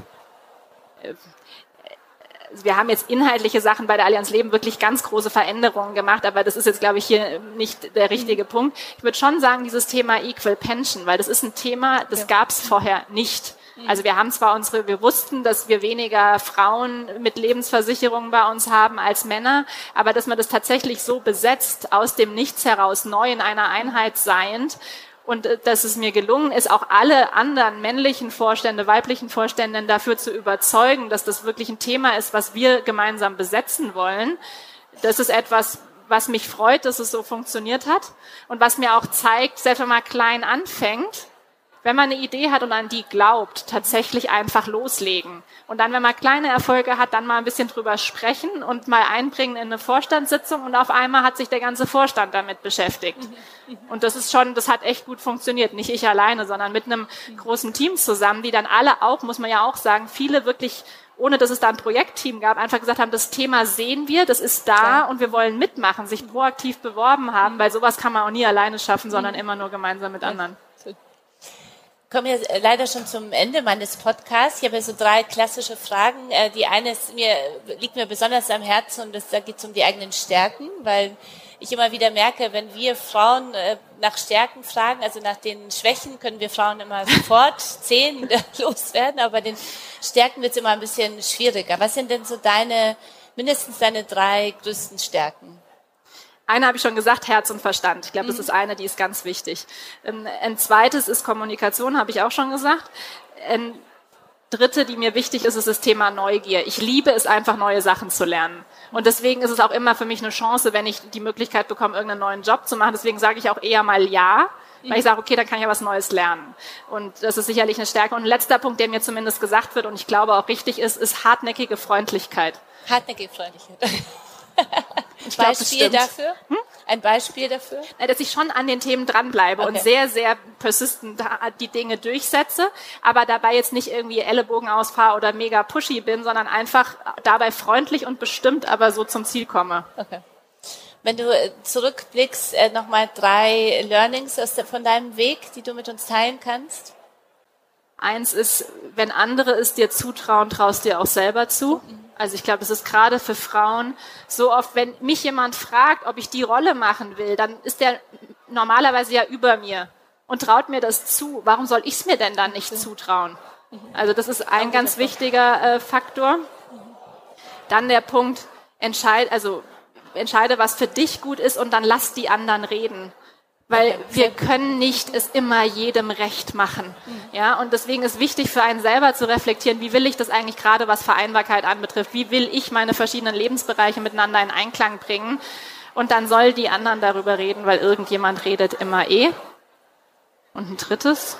wir haben jetzt inhaltliche Sachen bei der Allianz Leben wirklich ganz große Veränderungen gemacht, aber das ist jetzt, glaube ich, hier nicht der richtige mhm. Punkt. Ich würde schon sagen, dieses Thema Equal Pension, weil das ist ein Thema, das ja. gab es vorher nicht. Mhm. Also wir haben zwar unsere, wir wussten, dass wir weniger Frauen mit Lebensversicherungen bei uns haben als Männer, aber dass man das tatsächlich so besetzt, aus dem Nichts heraus, neu in einer Einheit seiend, und äh, dass es mir gelungen ist, auch alle anderen männlichen Vorstände, weiblichen Vorstände dafür zu überzeugen, dass das wirklich ein Thema ist, was wir gemeinsam besetzen wollen. Das ist etwas, was mich freut, dass es so funktioniert hat und was mir auch zeigt, selbst wenn man klein anfängt, wenn man eine Idee hat und an die glaubt, tatsächlich einfach loslegen. Und dann, wenn man kleine Erfolge hat, dann mal ein bisschen drüber sprechen und mal einbringen in eine Vorstandssitzung und auf einmal hat sich der ganze Vorstand damit beschäftigt. Und das ist schon, das hat echt gut funktioniert. Nicht ich alleine, sondern mit einem großen Team zusammen, die dann alle auch, muss man ja auch sagen, viele wirklich ohne dass es da ein Projektteam gab, einfach gesagt haben, das Thema sehen wir, das ist da Klar. und wir wollen mitmachen, sich proaktiv beworben haben, weil sowas kann man auch nie alleine schaffen, sondern immer nur gemeinsam mit anderen komme jetzt äh, leider schon zum Ende meines Podcasts. Ich habe so drei klassische Fragen. Äh, die eine ist mir, liegt mir besonders am Herzen und das, da geht es um die eigenen Stärken, weil ich immer wieder merke, wenn wir Frauen äh, nach Stärken fragen, also nach den Schwächen, können wir Frauen immer sofort zehn loswerden, aber den Stärken wird es immer ein bisschen schwieriger. Was sind denn so deine, mindestens deine drei größten Stärken? Eine habe ich schon gesagt, Herz und Verstand. Ich glaube, mhm. das ist eine, die ist ganz wichtig. Ähm, ein zweites ist Kommunikation, habe ich auch schon gesagt. Ein dritte, die mir wichtig ist, ist das Thema Neugier. Ich liebe es einfach, neue Sachen zu lernen. Und deswegen ist es auch immer für mich eine Chance, wenn ich die Möglichkeit bekomme, irgendeinen neuen Job zu machen. Deswegen sage ich auch eher mal ja, weil ich sage, okay, dann kann ich ja was Neues lernen. Und das ist sicherlich eine Stärke. Und ein letzter Punkt, der mir zumindest gesagt wird und ich glaube auch richtig ist, ist hartnäckige Freundlichkeit. Hartnäckige Freundlichkeit. Ein Beispiel dafür? Hm? Ein Beispiel dafür? Dass ich schon an den Themen dranbleibe okay. und sehr, sehr persistent die Dinge durchsetze, aber dabei jetzt nicht irgendwie Ellenbogen ausfahre oder mega pushy bin, sondern einfach dabei freundlich und bestimmt aber so zum Ziel komme. Okay. Wenn du äh, zurückblickst, äh, nochmal drei Learnings von deinem Weg, die du mit uns teilen kannst. Eins ist, wenn andere es dir zutrauen, traust dir auch selber zu. Mhm. Also ich glaube, es ist gerade für Frauen so oft, wenn mich jemand fragt, ob ich die Rolle machen will, dann ist der normalerweise ja über mir und traut mir das zu. Warum soll ich es mir denn dann nicht zutrauen? Also das ist ein ganz wichtiger äh, Faktor. Dann der Punkt, entscheid, also entscheide, was für dich gut ist und dann lass die anderen reden weil wir können nicht es immer jedem recht machen. Ja, und deswegen ist wichtig für einen selber zu reflektieren, wie will ich das eigentlich gerade, was Vereinbarkeit anbetrifft? Wie will ich meine verschiedenen Lebensbereiche miteinander in Einklang bringen? Und dann soll die anderen darüber reden, weil irgendjemand redet immer eh. Und ein drittes,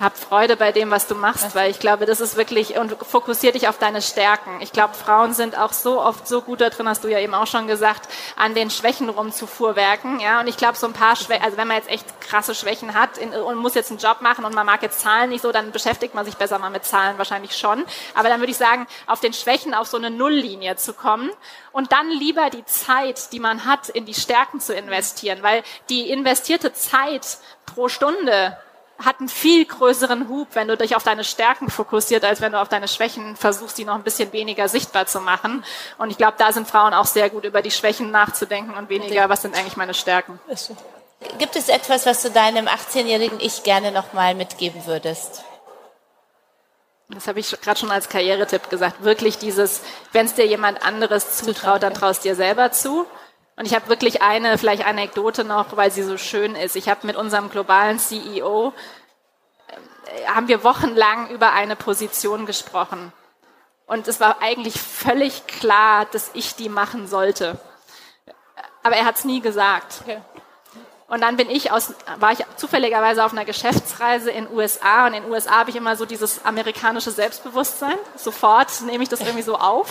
hab Freude bei dem, was du machst, weil ich glaube, das ist wirklich und fokussier dich auf deine Stärken. Ich glaube, Frauen sind auch so oft so gut da drin, hast du ja eben auch schon gesagt, an den Schwächen rumzufuhrwerken, ja. Und ich glaube, so ein paar Schwächen, also wenn man jetzt echt krasse Schwächen hat in, und muss jetzt einen Job machen und man mag jetzt Zahlen nicht so, dann beschäftigt man sich besser mal mit Zahlen wahrscheinlich schon. Aber dann würde ich sagen, auf den Schwächen auf so eine Nulllinie zu kommen und dann lieber die Zeit, die man hat, in die Stärken zu investieren, weil die investierte Zeit pro Stunde hat einen viel größeren Hub, wenn du dich auf deine Stärken fokussiert, als wenn du auf deine Schwächen versuchst, die noch ein bisschen weniger sichtbar zu machen. Und ich glaube, da sind Frauen auch sehr gut, über die Schwächen nachzudenken und weniger, was sind eigentlich meine Stärken. Gibt es etwas, was du deinem 18-jährigen Ich gerne nochmal mitgeben würdest? Das habe ich gerade schon als Karrieretipp gesagt. Wirklich dieses, wenn es dir jemand anderes zutraut, dann traust dir selber zu. Und ich habe wirklich eine, vielleicht Anekdote noch, weil sie so schön ist. Ich habe mit unserem globalen CEO, äh, haben wir wochenlang über eine Position gesprochen. Und es war eigentlich völlig klar, dass ich die machen sollte. Aber er hat es nie gesagt. Okay. Und dann bin ich aus, war ich zufälligerweise auf einer Geschäftsreise in USA und in USA habe ich immer so dieses amerikanische Selbstbewusstsein. Sofort nehme ich das irgendwie so auf.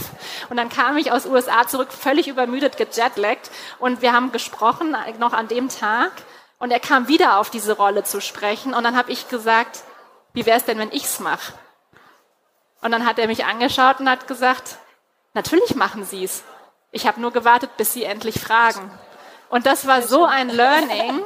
Und dann kam ich aus USA zurück, völlig übermüdet, gejetlaggt und wir haben gesprochen, noch an dem Tag. Und er kam wieder auf diese Rolle zu sprechen und dann habe ich gesagt, wie wäre es denn, wenn ich's mache? Und dann hat er mich angeschaut und hat gesagt, natürlich machen Sie es. Ich habe nur gewartet, bis Sie endlich fragen. Und das war so ein Learning.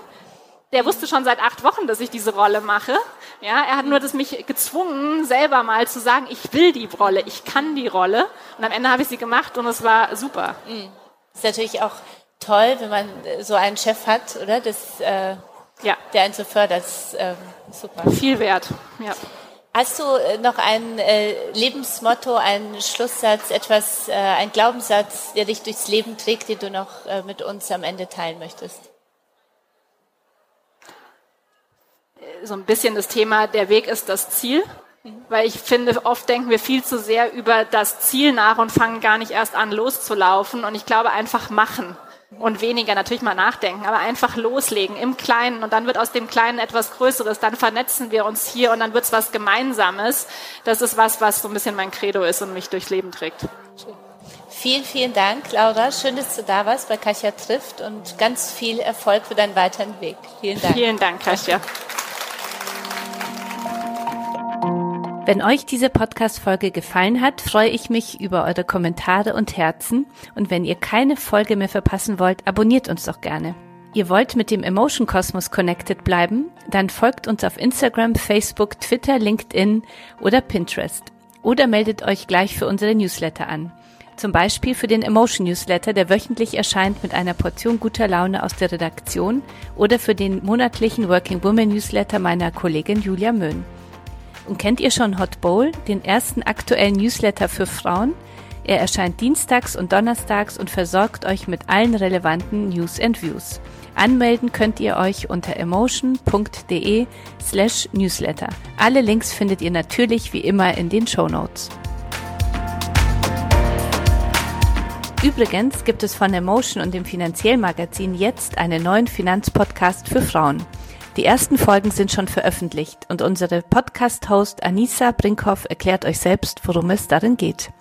Der wusste schon seit acht Wochen, dass ich diese Rolle mache. Ja, er hat nur das mich gezwungen, selber mal zu sagen, ich will die Rolle, ich kann die Rolle. Und am Ende habe ich sie gemacht und es war super. Mhm. Ist natürlich auch toll, wenn man so einen Chef hat, oder? Das, äh, ja. Der einen so fördert. Das, äh, super. Viel wert. Ja. Hast du äh, noch ein äh, Lebensmotto, einen Schlusssatz, etwas, äh, ein Glaubenssatz, der dich durchs Leben trägt, den du noch äh, mit uns am Ende teilen möchtest? So ein bisschen das Thema, der Weg ist das Ziel. Mhm. Weil ich finde, oft denken wir viel zu sehr über das Ziel nach und fangen gar nicht erst an loszulaufen. Und ich glaube, einfach machen. Und weniger natürlich mal nachdenken, aber einfach loslegen im Kleinen und dann wird aus dem Kleinen etwas Größeres, dann vernetzen wir uns hier und dann wird es was Gemeinsames. Das ist was, was so ein bisschen mein Credo ist und mich durchs Leben trägt. Vielen, vielen Dank, Laura. Schön, dass du da warst bei Kasia trifft und ganz viel Erfolg für deinen weiteren Weg. Vielen Dank. Vielen Dank, Kasia. Wenn euch diese Podcast-Folge gefallen hat, freue ich mich über eure Kommentare und Herzen. Und wenn ihr keine Folge mehr verpassen wollt, abonniert uns doch gerne. Ihr wollt mit dem Emotion Kosmos connected bleiben? Dann folgt uns auf Instagram, Facebook, Twitter, LinkedIn oder Pinterest. Oder meldet euch gleich für unsere Newsletter an. Zum Beispiel für den Emotion Newsletter, der wöchentlich erscheint mit einer Portion guter Laune aus der Redaktion oder für den monatlichen Working Woman Newsletter meiner Kollegin Julia Möhn. Und kennt ihr schon Hot Bowl, den ersten aktuellen Newsletter für Frauen? Er erscheint dienstags und donnerstags und versorgt euch mit allen relevanten News and Views. Anmelden könnt ihr euch unter emotion.de slash newsletter. Alle Links findet ihr natürlich wie immer in den Show Notes. Übrigens gibt es von Emotion und dem Finanziellmagazin jetzt einen neuen Finanzpodcast für Frauen. Die ersten Folgen sind schon veröffentlicht und unsere Podcast-Host Anissa Brinkhoff erklärt euch selbst, worum es darin geht.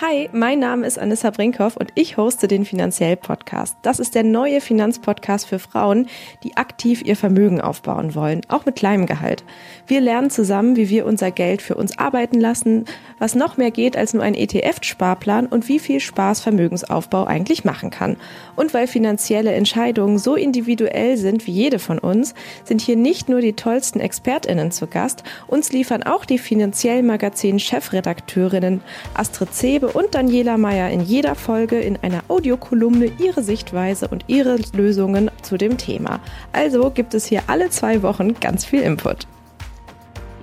Hi, mein Name ist Anissa Brinkhoff und ich hoste den Finanziell Podcast. Das ist der neue Finanzpodcast für Frauen, die aktiv ihr Vermögen aufbauen wollen, auch mit kleinem Gehalt. Wir lernen zusammen, wie wir unser Geld für uns arbeiten lassen, was noch mehr geht als nur ein ETF-Sparplan und wie viel Spaß Vermögensaufbau eigentlich machen kann. Und weil finanzielle Entscheidungen so individuell sind wie jede von uns, sind hier nicht nur die tollsten ExpertInnen zu Gast, uns liefern auch die Finanziell Magazin Chefredakteurinnen Astrid Zebe und Daniela Meyer in jeder Folge in einer Audiokolumne ihre Sichtweise und ihre Lösungen zu dem Thema. Also gibt es hier alle zwei Wochen ganz viel Input.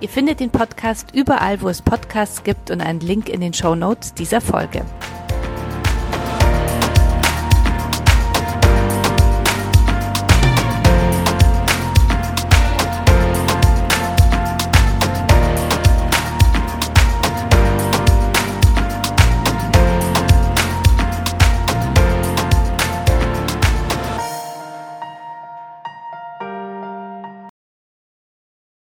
Ihr findet den Podcast überall, wo es Podcasts gibt und einen Link in den Show Notes dieser Folge.